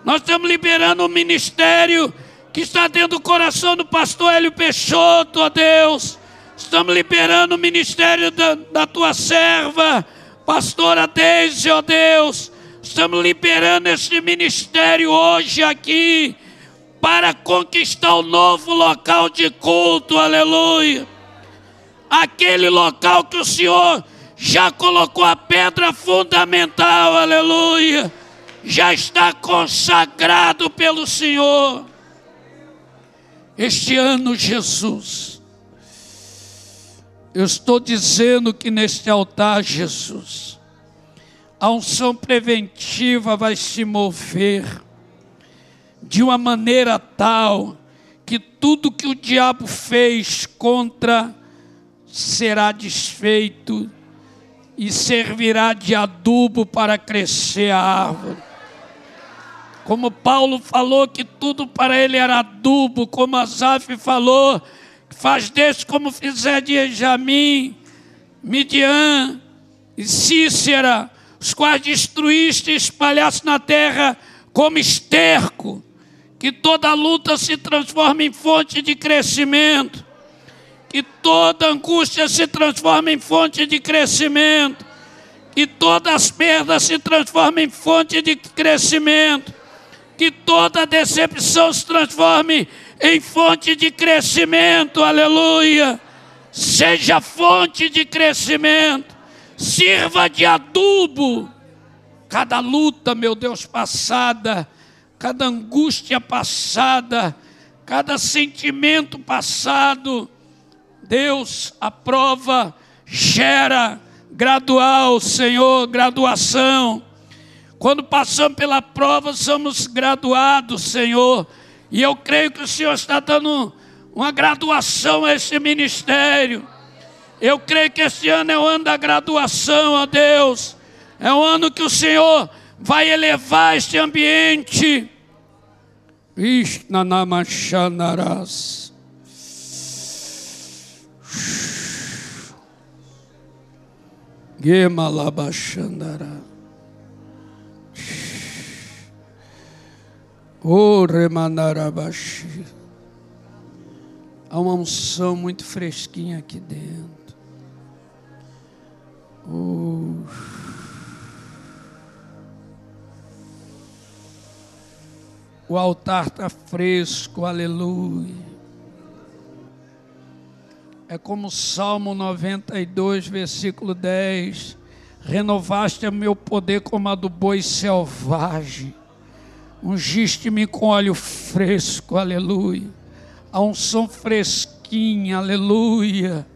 Nós estamos liberando um ministério que está dentro do coração do pastor Hélio Peixoto, ó Deus. Estamos liberando o ministério da, da tua serva, pastora Deise, ó Deus. Estamos liberando esse ministério hoje aqui para conquistar o um novo local de culto, aleluia. Aquele local que o Senhor já colocou a pedra fundamental, aleluia, já está consagrado pelo Senhor. Este ano, Jesus, eu estou dizendo que neste altar, Jesus, a unção preventiva vai se mover de uma maneira tal que tudo que o diabo fez contra será desfeito e servirá de adubo para crescer a árvore. Como Paulo falou que tudo para ele era adubo, como Asaf falou, faz desse como fizer de Jamim, Midian e Cícera, os quais destruíste e espalhaste na terra como esterco, que toda luta se transforme em fonte de crescimento que toda angústia se transforme em fonte de crescimento, que todas as perdas se transformem em fonte de crescimento, que toda decepção se transforme em fonte de crescimento, aleluia. Seja fonte de crescimento, sirva de adubo. Cada luta, meu Deus, passada, cada angústia passada, cada sentimento passado, Deus, a prova gera gradual, Senhor, graduação. Quando passamos pela prova, somos graduados, Senhor. E eu creio que o Senhor está dando uma graduação a esse ministério. Eu creio que esse ano é o ano da graduação, ó Deus. É o ano que o Senhor vai elevar este ambiente. Ishnanamashanarás. Gemalabashandara. O Remanarabashi. Há uma unção muito fresquinha aqui dentro. Oh. O altar está fresco, aleluia. É como o Salmo 92, versículo 10. Renovaste o meu poder como a do boi selvagem. Ungiste-me com óleo fresco, aleluia. A unção fresquinha, aleluia.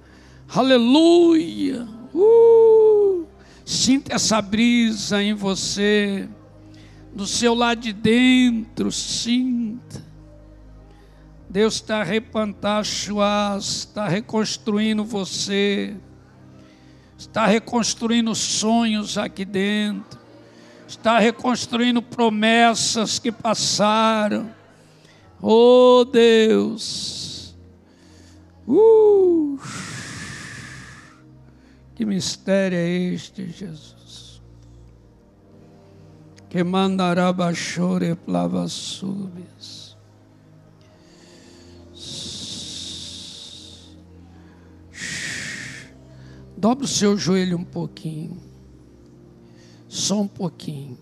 Aleluia. Uh! Sinta essa brisa em você, do seu lado de dentro, sinta. Deus está repantando, está reconstruindo você, está reconstruindo sonhos aqui dentro, está reconstruindo promessas que passaram. Oh Deus! Uh! Que mistério é este, Jesus? Que mandará baixore plava Dobra o seu joelho um pouquinho. Só um pouquinho.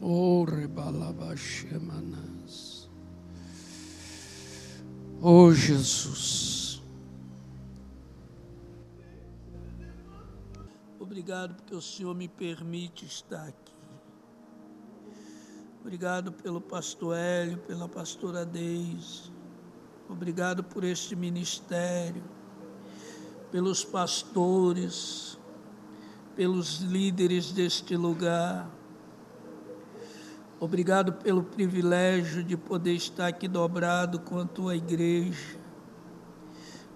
Oh, rebalabachemanas. Oh, Jesus. Obrigado porque o Senhor me permite estar aqui. Obrigado pelo pastor Hélio, pela pastora Deise. Obrigado por este ministério, pelos pastores, pelos líderes deste lugar. Obrigado pelo privilégio de poder estar aqui dobrado com a tua igreja,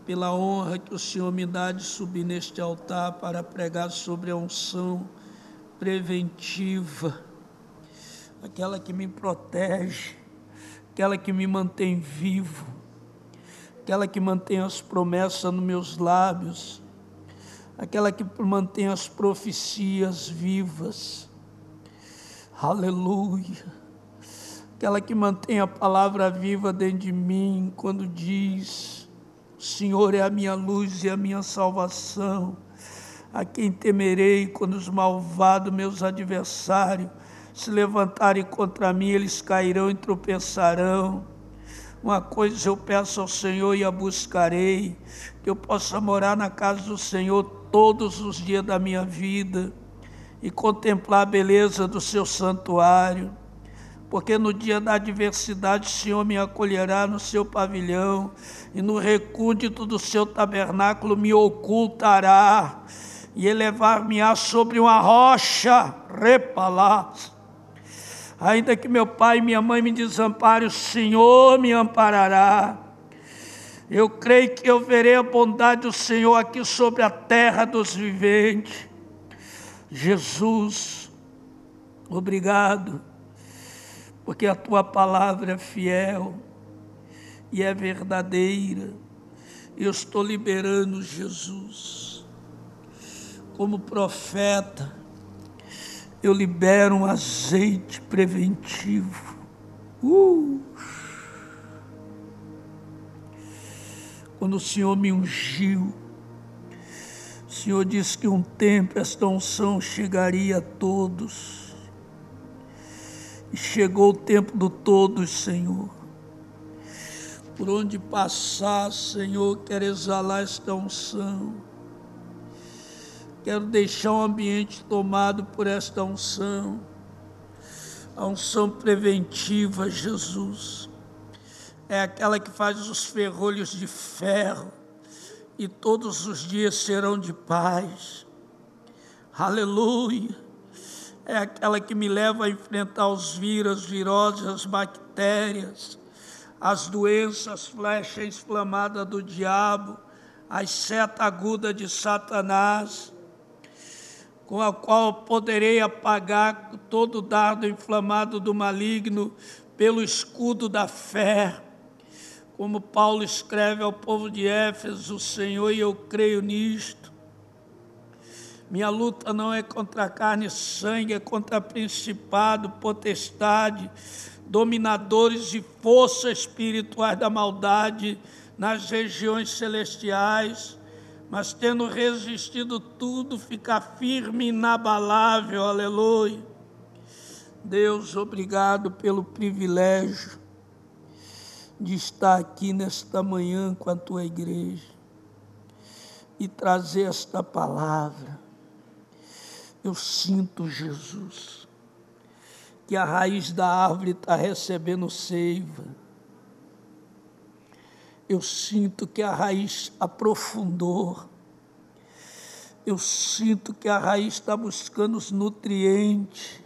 pela honra que o Senhor me dá de subir neste altar para pregar sobre a unção preventiva, aquela que me protege, aquela que me mantém vivo, aquela que mantém as promessas nos meus lábios, aquela que mantém as profecias vivas Aleluia. Aquela que mantém a palavra viva dentro de mim, quando diz: O Senhor é a minha luz e a minha salvação. A quem temerei quando os malvados, meus adversários, se levantarem contra mim, eles cairão e tropeçarão. Uma coisa eu peço ao Senhor e a buscarei, que eu possa morar na casa do Senhor todos os dias da minha vida e contemplar a beleza do seu santuário, porque no dia da adversidade o Senhor me acolherá no seu pavilhão e no recúndito do seu tabernáculo me ocultará e elevar-me-á sobre uma rocha, repalás. Ainda que meu pai e minha mãe me desamparem, o Senhor me amparará. Eu creio que eu verei a bondade do Senhor aqui sobre a terra dos viventes. Jesus, obrigado, porque a tua palavra é fiel e é verdadeira. Eu estou liberando Jesus. Como profeta, eu libero um azeite preventivo. Uh! Quando o Senhor me ungiu, o Senhor disse que um tempo esta unção chegaria a todos. E chegou o tempo do todos, Senhor. Por onde passar, Senhor, quero exalar esta unção. Quero deixar um ambiente tomado por esta unção. A unção preventiva, Jesus. É aquela que faz os ferrolhos de ferro e todos os dias serão de paz. Aleluia. É aquela que me leva a enfrentar os vírus, viroses, as bactérias, as doenças, as flechas inflamadas do diabo, as seta aguda de Satanás, com a qual poderei apagar todo o dardo inflamado do maligno pelo escudo da fé como Paulo escreve ao povo de Éfeso, Senhor, e eu creio nisto. Minha luta não é contra carne e sangue, é contra principado, potestade, dominadores e forças espirituais da maldade nas regiões celestiais, mas tendo resistido tudo, ficar firme inabalável, aleluia. Deus, obrigado pelo privilégio de estar aqui nesta manhã com a tua igreja e trazer esta palavra. Eu sinto, Jesus, que a raiz da árvore está recebendo seiva. Eu sinto que a raiz aprofundou. Eu sinto que a raiz está buscando os nutrientes,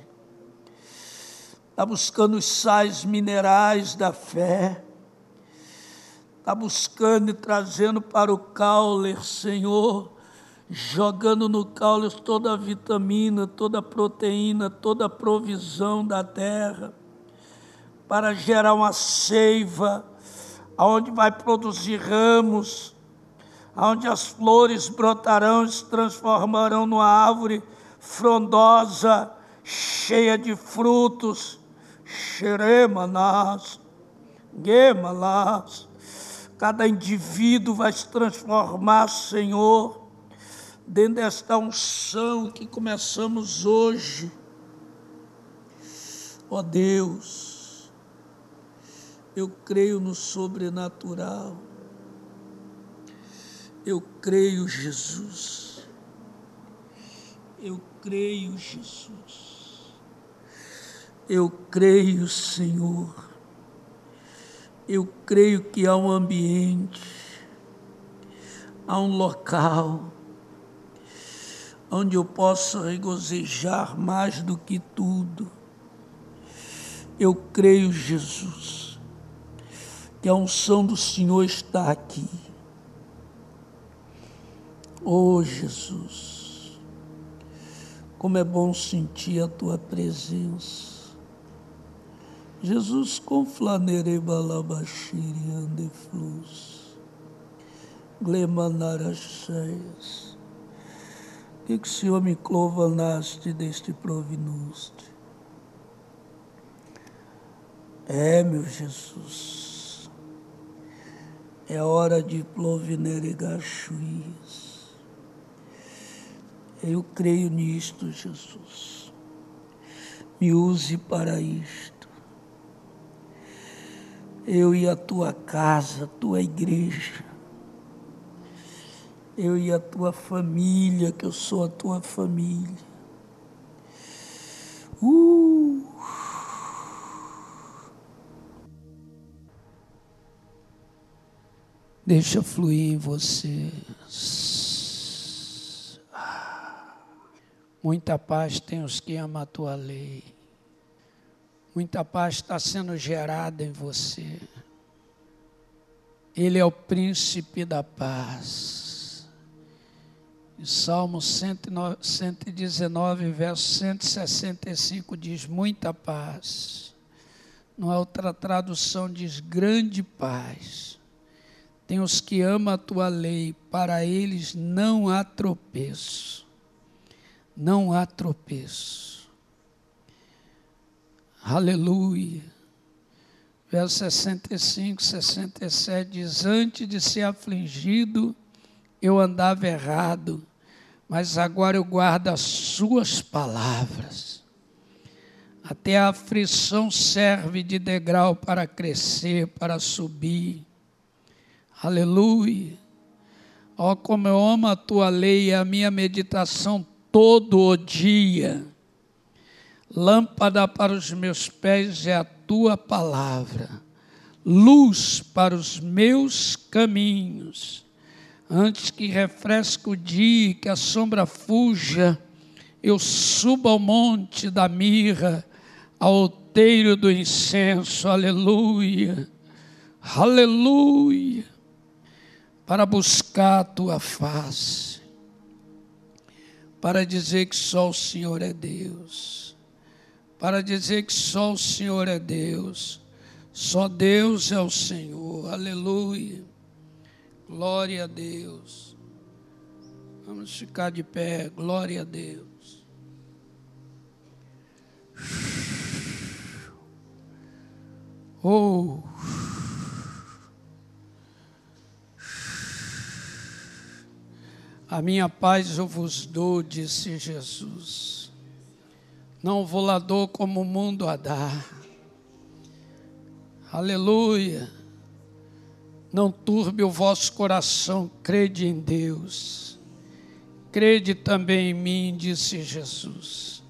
está buscando os sais minerais da fé está buscando e trazendo para o caule, Senhor, jogando no caule toda a vitamina, toda a proteína, toda a provisão da terra, para gerar uma seiva, aonde vai produzir ramos, aonde as flores brotarão e se transformarão numa árvore frondosa, cheia de frutos, xeremanás, gemalás, Cada indivíduo vai se transformar, Senhor, dentro desta unção que começamos hoje. Ó oh Deus, eu creio no sobrenatural. Eu creio, Jesus. Eu creio, Jesus. Eu creio, Senhor eu creio que há um ambiente, há um local onde eu possa regozijar mais do que tudo. Eu creio, Jesus, que a unção do Senhor está aqui. Oh, Jesus, como é bom sentir a tua presença. Jesus com flanere balabashiri ande flus. Glemanaracheias. Que que o Senhor me clovanaste deste provinuste? É, meu Jesus. É hora de plovinere gachuias. Eu creio nisto, Jesus. Me use para isto eu e a tua casa, tua igreja, eu e a tua família, que eu sou a tua família. Uh. Deixa fluir em você. Muita paz tem os que amam a tua lei. Muita paz está sendo gerada em você. Ele é o príncipe da paz. E Salmo 119, verso 165 diz: Muita paz. Numa outra tradução diz: Grande paz. Tem os que amam a tua lei, para eles não há tropeço. Não há tropeço. Aleluia. Verso 65, 67 diz: Antes de ser afligido, eu andava errado, mas agora eu guardo as Suas palavras. Até a aflição serve de degrau para crescer, para subir. Aleluia. Ó, oh, como eu amo a tua lei e a minha meditação todo o dia. Lâmpada para os meus pés é a tua palavra, luz para os meus caminhos. Antes que refresque o dia, que a sombra fuja, eu subo ao monte da mirra, ao outeiro do incenso, aleluia, aleluia, para buscar a tua face, para dizer que só o Senhor é Deus para dizer que só o Senhor é Deus, só Deus é o Senhor, aleluia, glória a Deus. Vamos ficar de pé, glória a Deus. Oh. A minha paz eu vos dou, disse Jesus não volador como o mundo a dar. Aleluia. Não turbe o vosso coração, crede em Deus. Crede também em mim, disse Jesus.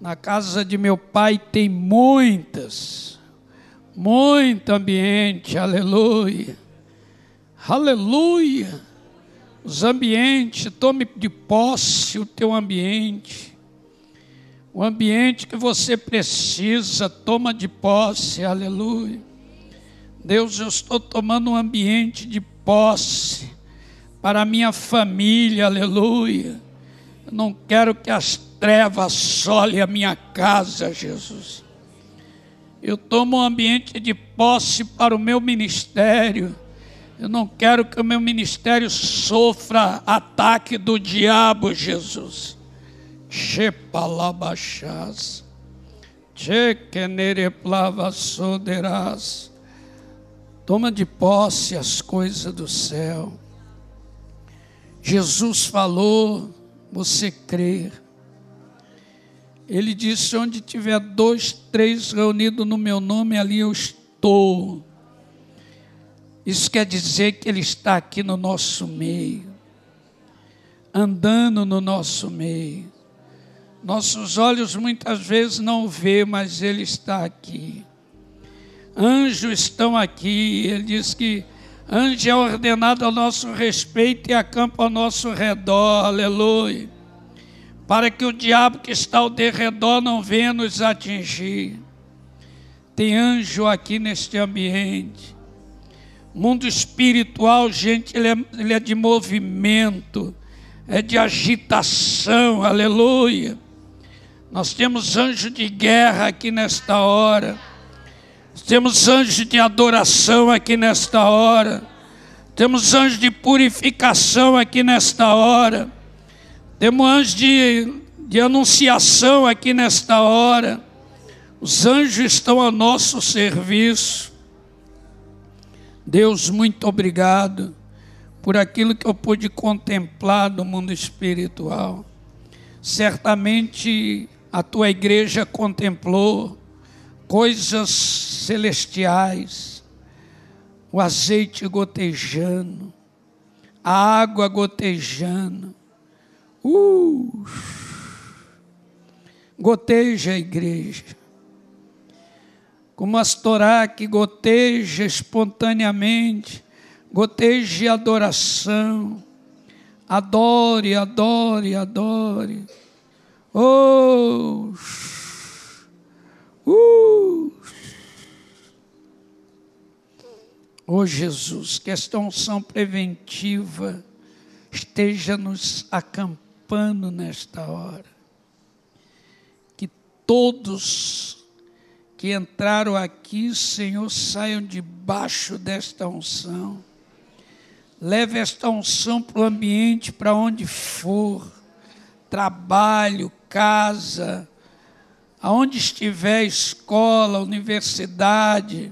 Na casa de meu pai tem muitas, muito ambiente, aleluia. Aleluia. Os ambientes, tome de posse o teu ambiente o ambiente que você precisa, toma de posse, aleluia. Deus, eu estou tomando um ambiente de posse para a minha família, aleluia. Eu não quero que as trevas solem a minha casa, Jesus. Eu tomo um ambiente de posse para o meu ministério. Eu não quero que o meu ministério sofra ataque do diabo, Jesus. Plava soderas. Toma de posse as coisas do céu. Jesus falou, você crer. Ele disse: onde tiver dois, três reunidos no meu nome, ali eu estou. Isso quer dizer que Ele está aqui no nosso meio, andando no nosso meio. Nossos olhos muitas vezes não vê, mas Ele está aqui. Anjos estão aqui. Ele diz que anjo é ordenado ao nosso respeito e acampa ao nosso redor. Aleluia. Para que o diabo que está ao derredor não venha nos atingir. Tem anjo aqui neste ambiente. Mundo espiritual, gente, ele é, ele é de movimento, é de agitação, aleluia. Nós temos anjo de guerra aqui nesta hora. Temos anjo de adoração aqui nesta hora. Temos anjo de purificação aqui nesta hora. Temos anjo de, de anunciação aqui nesta hora. Os anjos estão a nosso serviço. Deus, muito obrigado por aquilo que eu pude contemplar do mundo espiritual. Certamente a tua igreja contemplou coisas celestiais, o azeite gotejando, a água gotejando. Uh, goteja a igreja. Como as Torá que goteja espontaneamente, goteja adoração. Adore, adore, adore. Oh, Uh! Oh Jesus, que esta unção preventiva esteja nos acampando nesta hora. Que todos que entraram aqui, Senhor, saiam debaixo desta unção. Leve esta unção para o ambiente, para onde for, trabalho, casa, aonde estiver escola, universidade,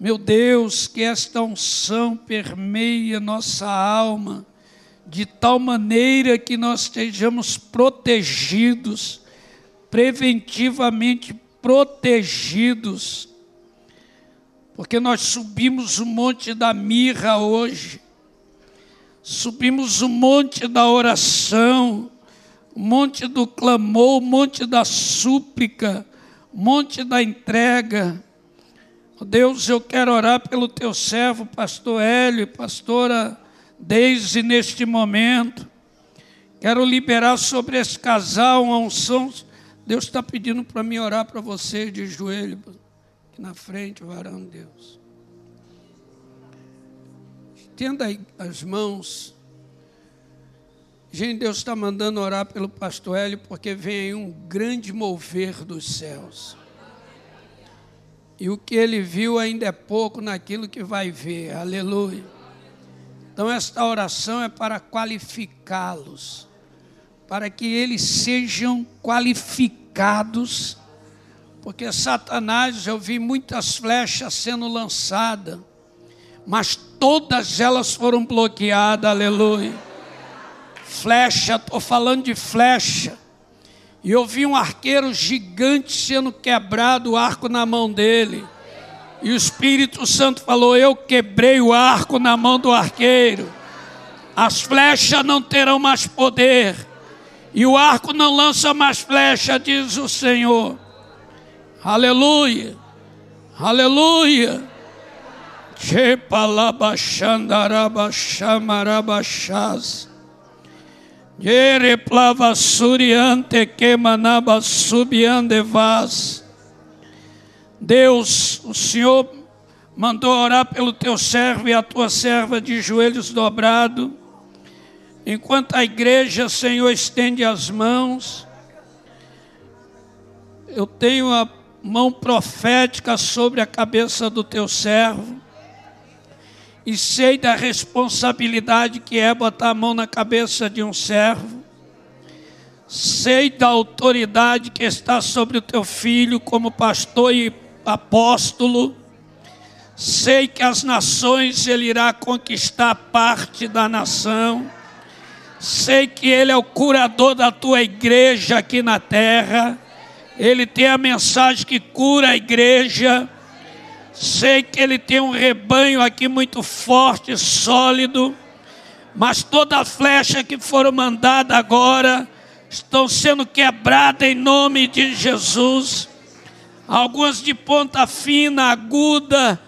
meu Deus, que esta unção permeie nossa alma, de tal maneira que nós estejamos protegidos, preventivamente protegidos, porque nós subimos o monte da mirra hoje, subimos o monte da oração, monte do clamor, monte da súplica, monte da entrega. Deus, eu quero orar pelo teu servo, pastor Hélio, pastora Deise, neste momento. Quero liberar sobre esse casal uma unção. Deus está pedindo para mim orar para você de joelho, aqui na frente, varão Deus. Estenda as mãos Gente, Deus está mandando orar pelo pastor Hélio, porque vem aí um grande mover dos céus. E o que ele viu ainda é pouco naquilo que vai ver. Aleluia. Então, esta oração é para qualificá-los, para que eles sejam qualificados, porque Satanás, eu vi muitas flechas sendo lançadas, mas todas elas foram bloqueadas. Aleluia flecha, estou falando de flecha. E eu vi um arqueiro gigante sendo quebrado, o arco na mão dele. E o Espírito Santo falou: Eu quebrei o arco na mão do arqueiro. As flechas não terão mais poder. E o arco não lança mais flecha, diz o Senhor. Aleluia. Aleluia. Deus, o Senhor mandou orar pelo teu servo e a tua serva de joelhos dobrados. Enquanto a igreja, Senhor, estende as mãos, eu tenho a mão profética sobre a cabeça do teu servo e sei da responsabilidade que é botar a mão na cabeça de um servo. Sei da autoridade que está sobre o teu filho como pastor e apóstolo. Sei que as nações ele irá conquistar parte da nação. Sei que ele é o curador da tua igreja aqui na terra. Ele tem a mensagem que cura a igreja. Sei que ele tem um rebanho aqui muito forte, sólido. Mas toda flecha que foram mandada agora estão sendo quebrada em nome de Jesus. Algumas de ponta fina, aguda,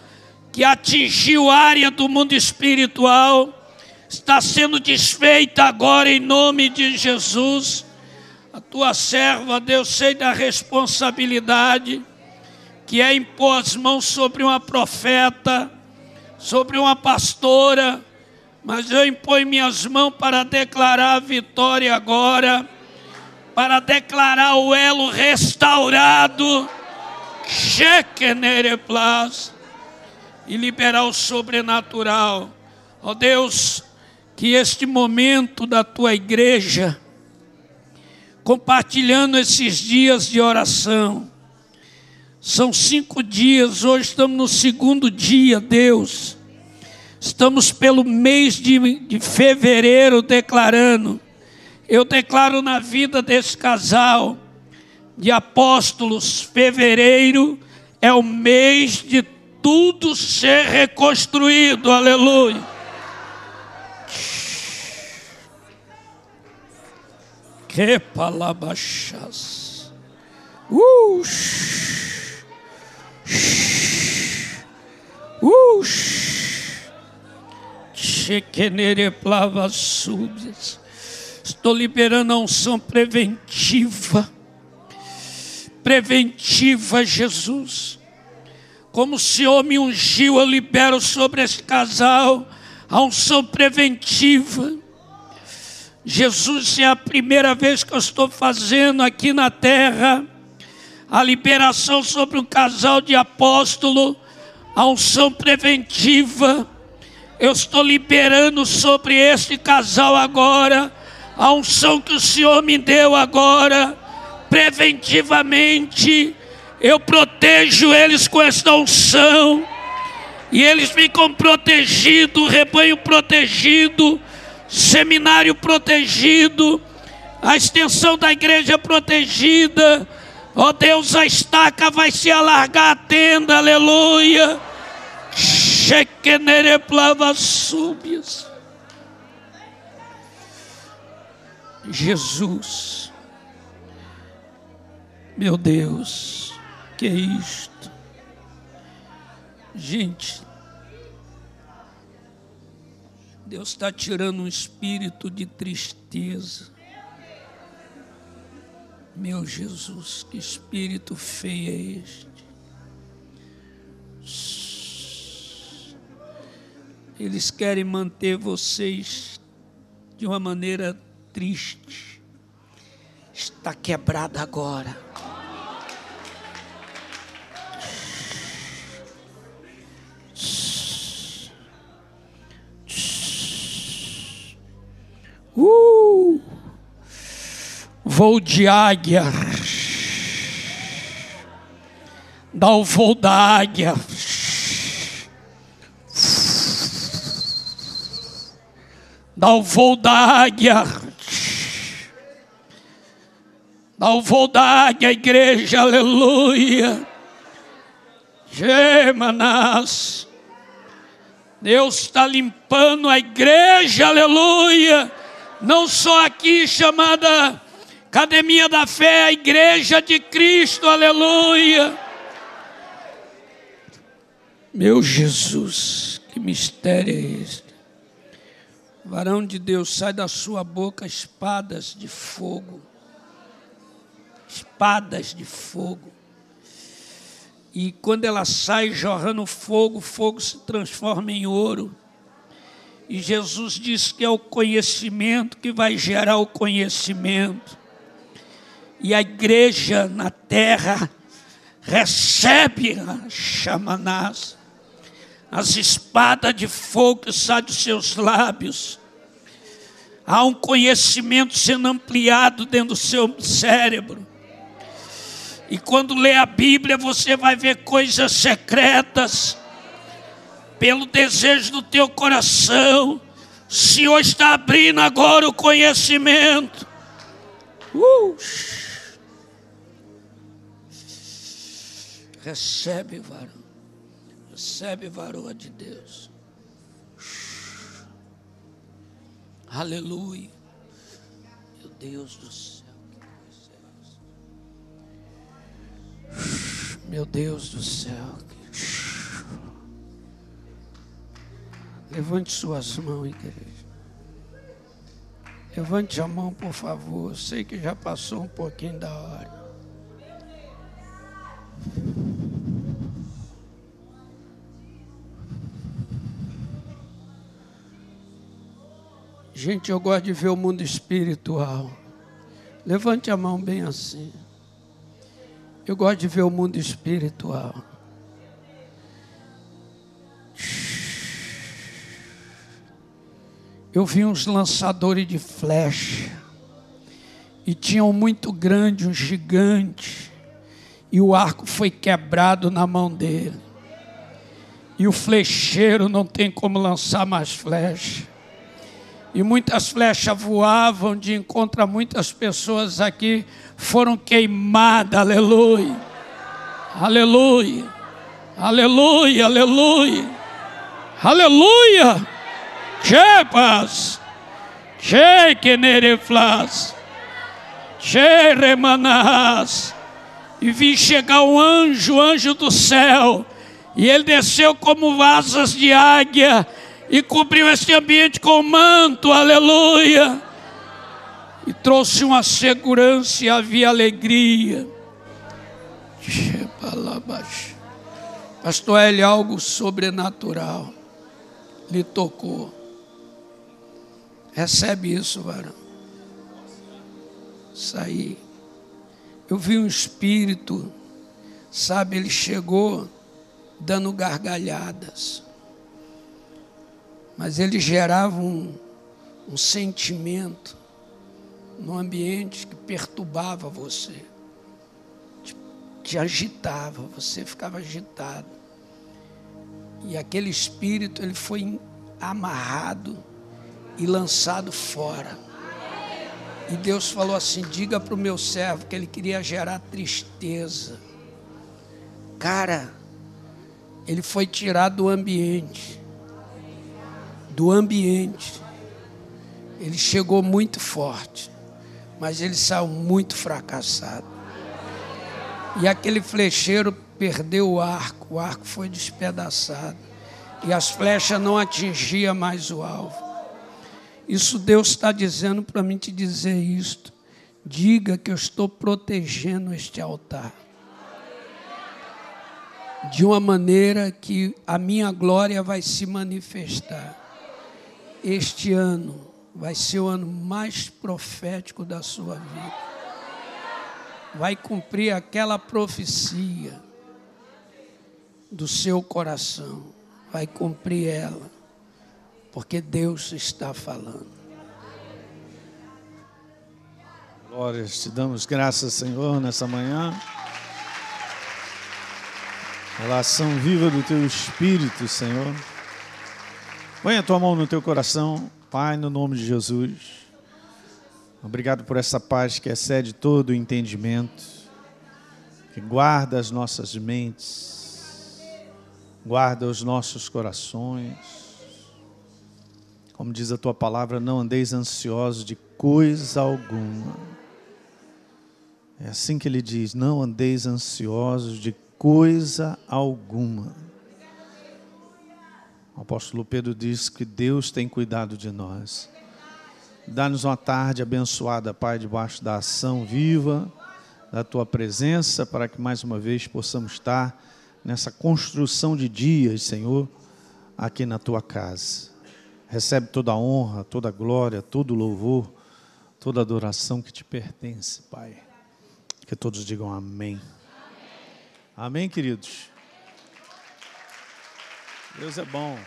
que atingiu área do mundo espiritual, está sendo desfeita agora em nome de Jesus. A tua serva, Deus, sei da responsabilidade que é impor as mãos sobre uma profeta, sobre uma pastora, mas eu imponho minhas mãos para declarar a vitória agora para declarar o elo restaurado, e liberar o sobrenatural. Ó oh Deus, que este momento da tua igreja, compartilhando esses dias de oração, são cinco dias, hoje estamos no segundo dia, Deus. Estamos pelo mês de, de fevereiro declarando eu declaro na vida desse casal de apóstolos, fevereiro é o mês de tudo ser reconstruído, aleluia. Que palabachas. Uh, uh, chequenere plava súbias. Estou liberando a unção preventiva. Preventiva, Jesus. Como o Senhor me ungiu, eu libero sobre esse casal a unção preventiva. Jesus é a primeira vez que eu estou fazendo aqui na terra a liberação sobre um casal de apóstolo, a unção preventiva. Eu estou liberando sobre este casal agora a unção que o Senhor me deu agora, preventivamente, eu protejo eles com esta unção, e eles ficam protegidos, rebanho protegido, seminário protegido, a extensão da igreja protegida. Ó oh Deus, a estaca vai se alargar a tenda, aleluia. Chequenere plava súbias. Jesus. Meu Deus, que é isto? Gente, Deus está tirando um espírito de tristeza. Meu Jesus, que espírito feio é este? Eles querem manter vocês de uma maneira triste está quebrada agora. Uh, voo de águia. Dá o voo da águia. Dá o voo da águia ao voo da águia, igreja, aleluia. Gemanás. Deus está limpando a igreja, aleluia. Não só aqui chamada Academia da Fé, a igreja de Cristo, aleluia. Meu Jesus, que mistério é este? Varão de Deus, sai da sua boca espadas de fogo espadas de fogo. E quando ela sai jorrando fogo, fogo se transforma em ouro. E Jesus diz que é o conhecimento que vai gerar o conhecimento. E a igreja na terra recebe a chamanás, as espadas de fogo saem dos seus lábios. Há um conhecimento sendo ampliado dentro do seu cérebro. E quando lê a Bíblia, você vai ver coisas secretas, pelo desejo do teu coração. O Senhor está abrindo agora o conhecimento. Uh. Recebe, varão. Recebe, varoa de Deus. Aleluia. Meu Deus do céu. Meu Deus do céu. Levante suas mãos, igreja. Levante a mão, por favor. Sei que já passou um pouquinho da hora. Gente, eu gosto de ver o mundo espiritual. Levante a mão bem assim. Eu gosto de ver o mundo espiritual. Eu vi uns lançadores de flecha. E tinham um muito grande, um gigante. E o arco foi quebrado na mão dele. E o flecheiro não tem como lançar mais flecha e muitas flechas voavam de encontro muitas pessoas aqui, foram queimadas, aleluia, aleluia, aleluia, aleluia, aleluia, chepas, che quenereflas, che remanás, e vi chegar um anjo, anjo do céu, e ele desceu como asas de águia, e cobriu este ambiente com manto, aleluia. E trouxe uma segurança e havia alegria. Pastor L, algo sobrenatural lhe tocou. Recebe isso, varão. Saí. Eu vi um espírito, sabe, ele chegou dando gargalhadas mas ele gerava um, um sentimento no ambiente que perturbava você, te, te agitava, você ficava agitado. E aquele espírito ele foi amarrado e lançado fora. E Deus falou assim: diga para o meu servo que ele queria gerar tristeza. Cara, ele foi tirado do ambiente do ambiente. Ele chegou muito forte, mas ele saiu muito fracassado. E aquele flecheiro perdeu o arco, o arco foi despedaçado. E as flechas não atingiam mais o alvo. Isso Deus está dizendo para mim te dizer isto. Diga que eu estou protegendo este altar. De uma maneira que a minha glória vai se manifestar este ano vai ser o ano mais profético da sua vida. Vai cumprir aquela profecia do seu coração. Vai cumprir ela. Porque Deus está falando. Glórias, te damos graças, Senhor, nessa manhã. Relação viva do teu Espírito, Senhor. Põe a tua mão no teu coração, Pai, no nome de Jesus. Obrigado por essa paz que excede todo o entendimento, que guarda as nossas mentes, guarda os nossos corações. Como diz a tua palavra, não andeis ansiosos de coisa alguma. É assim que ele diz: não andeis ansiosos de coisa alguma. O apóstolo Pedro diz que Deus tem cuidado de nós. Dá-nos uma tarde abençoada, Pai, debaixo da ação viva da tua presença, para que mais uma vez possamos estar nessa construção de dias, Senhor, aqui na tua casa. Recebe toda a honra, toda a glória, todo o louvor, toda a adoração que te pertence, Pai. Que todos digam amém. Amém, amém queridos. Deus é bom.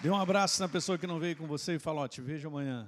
Dê um abraço na pessoa que não veio com você e fala, ó, te vejo amanhã.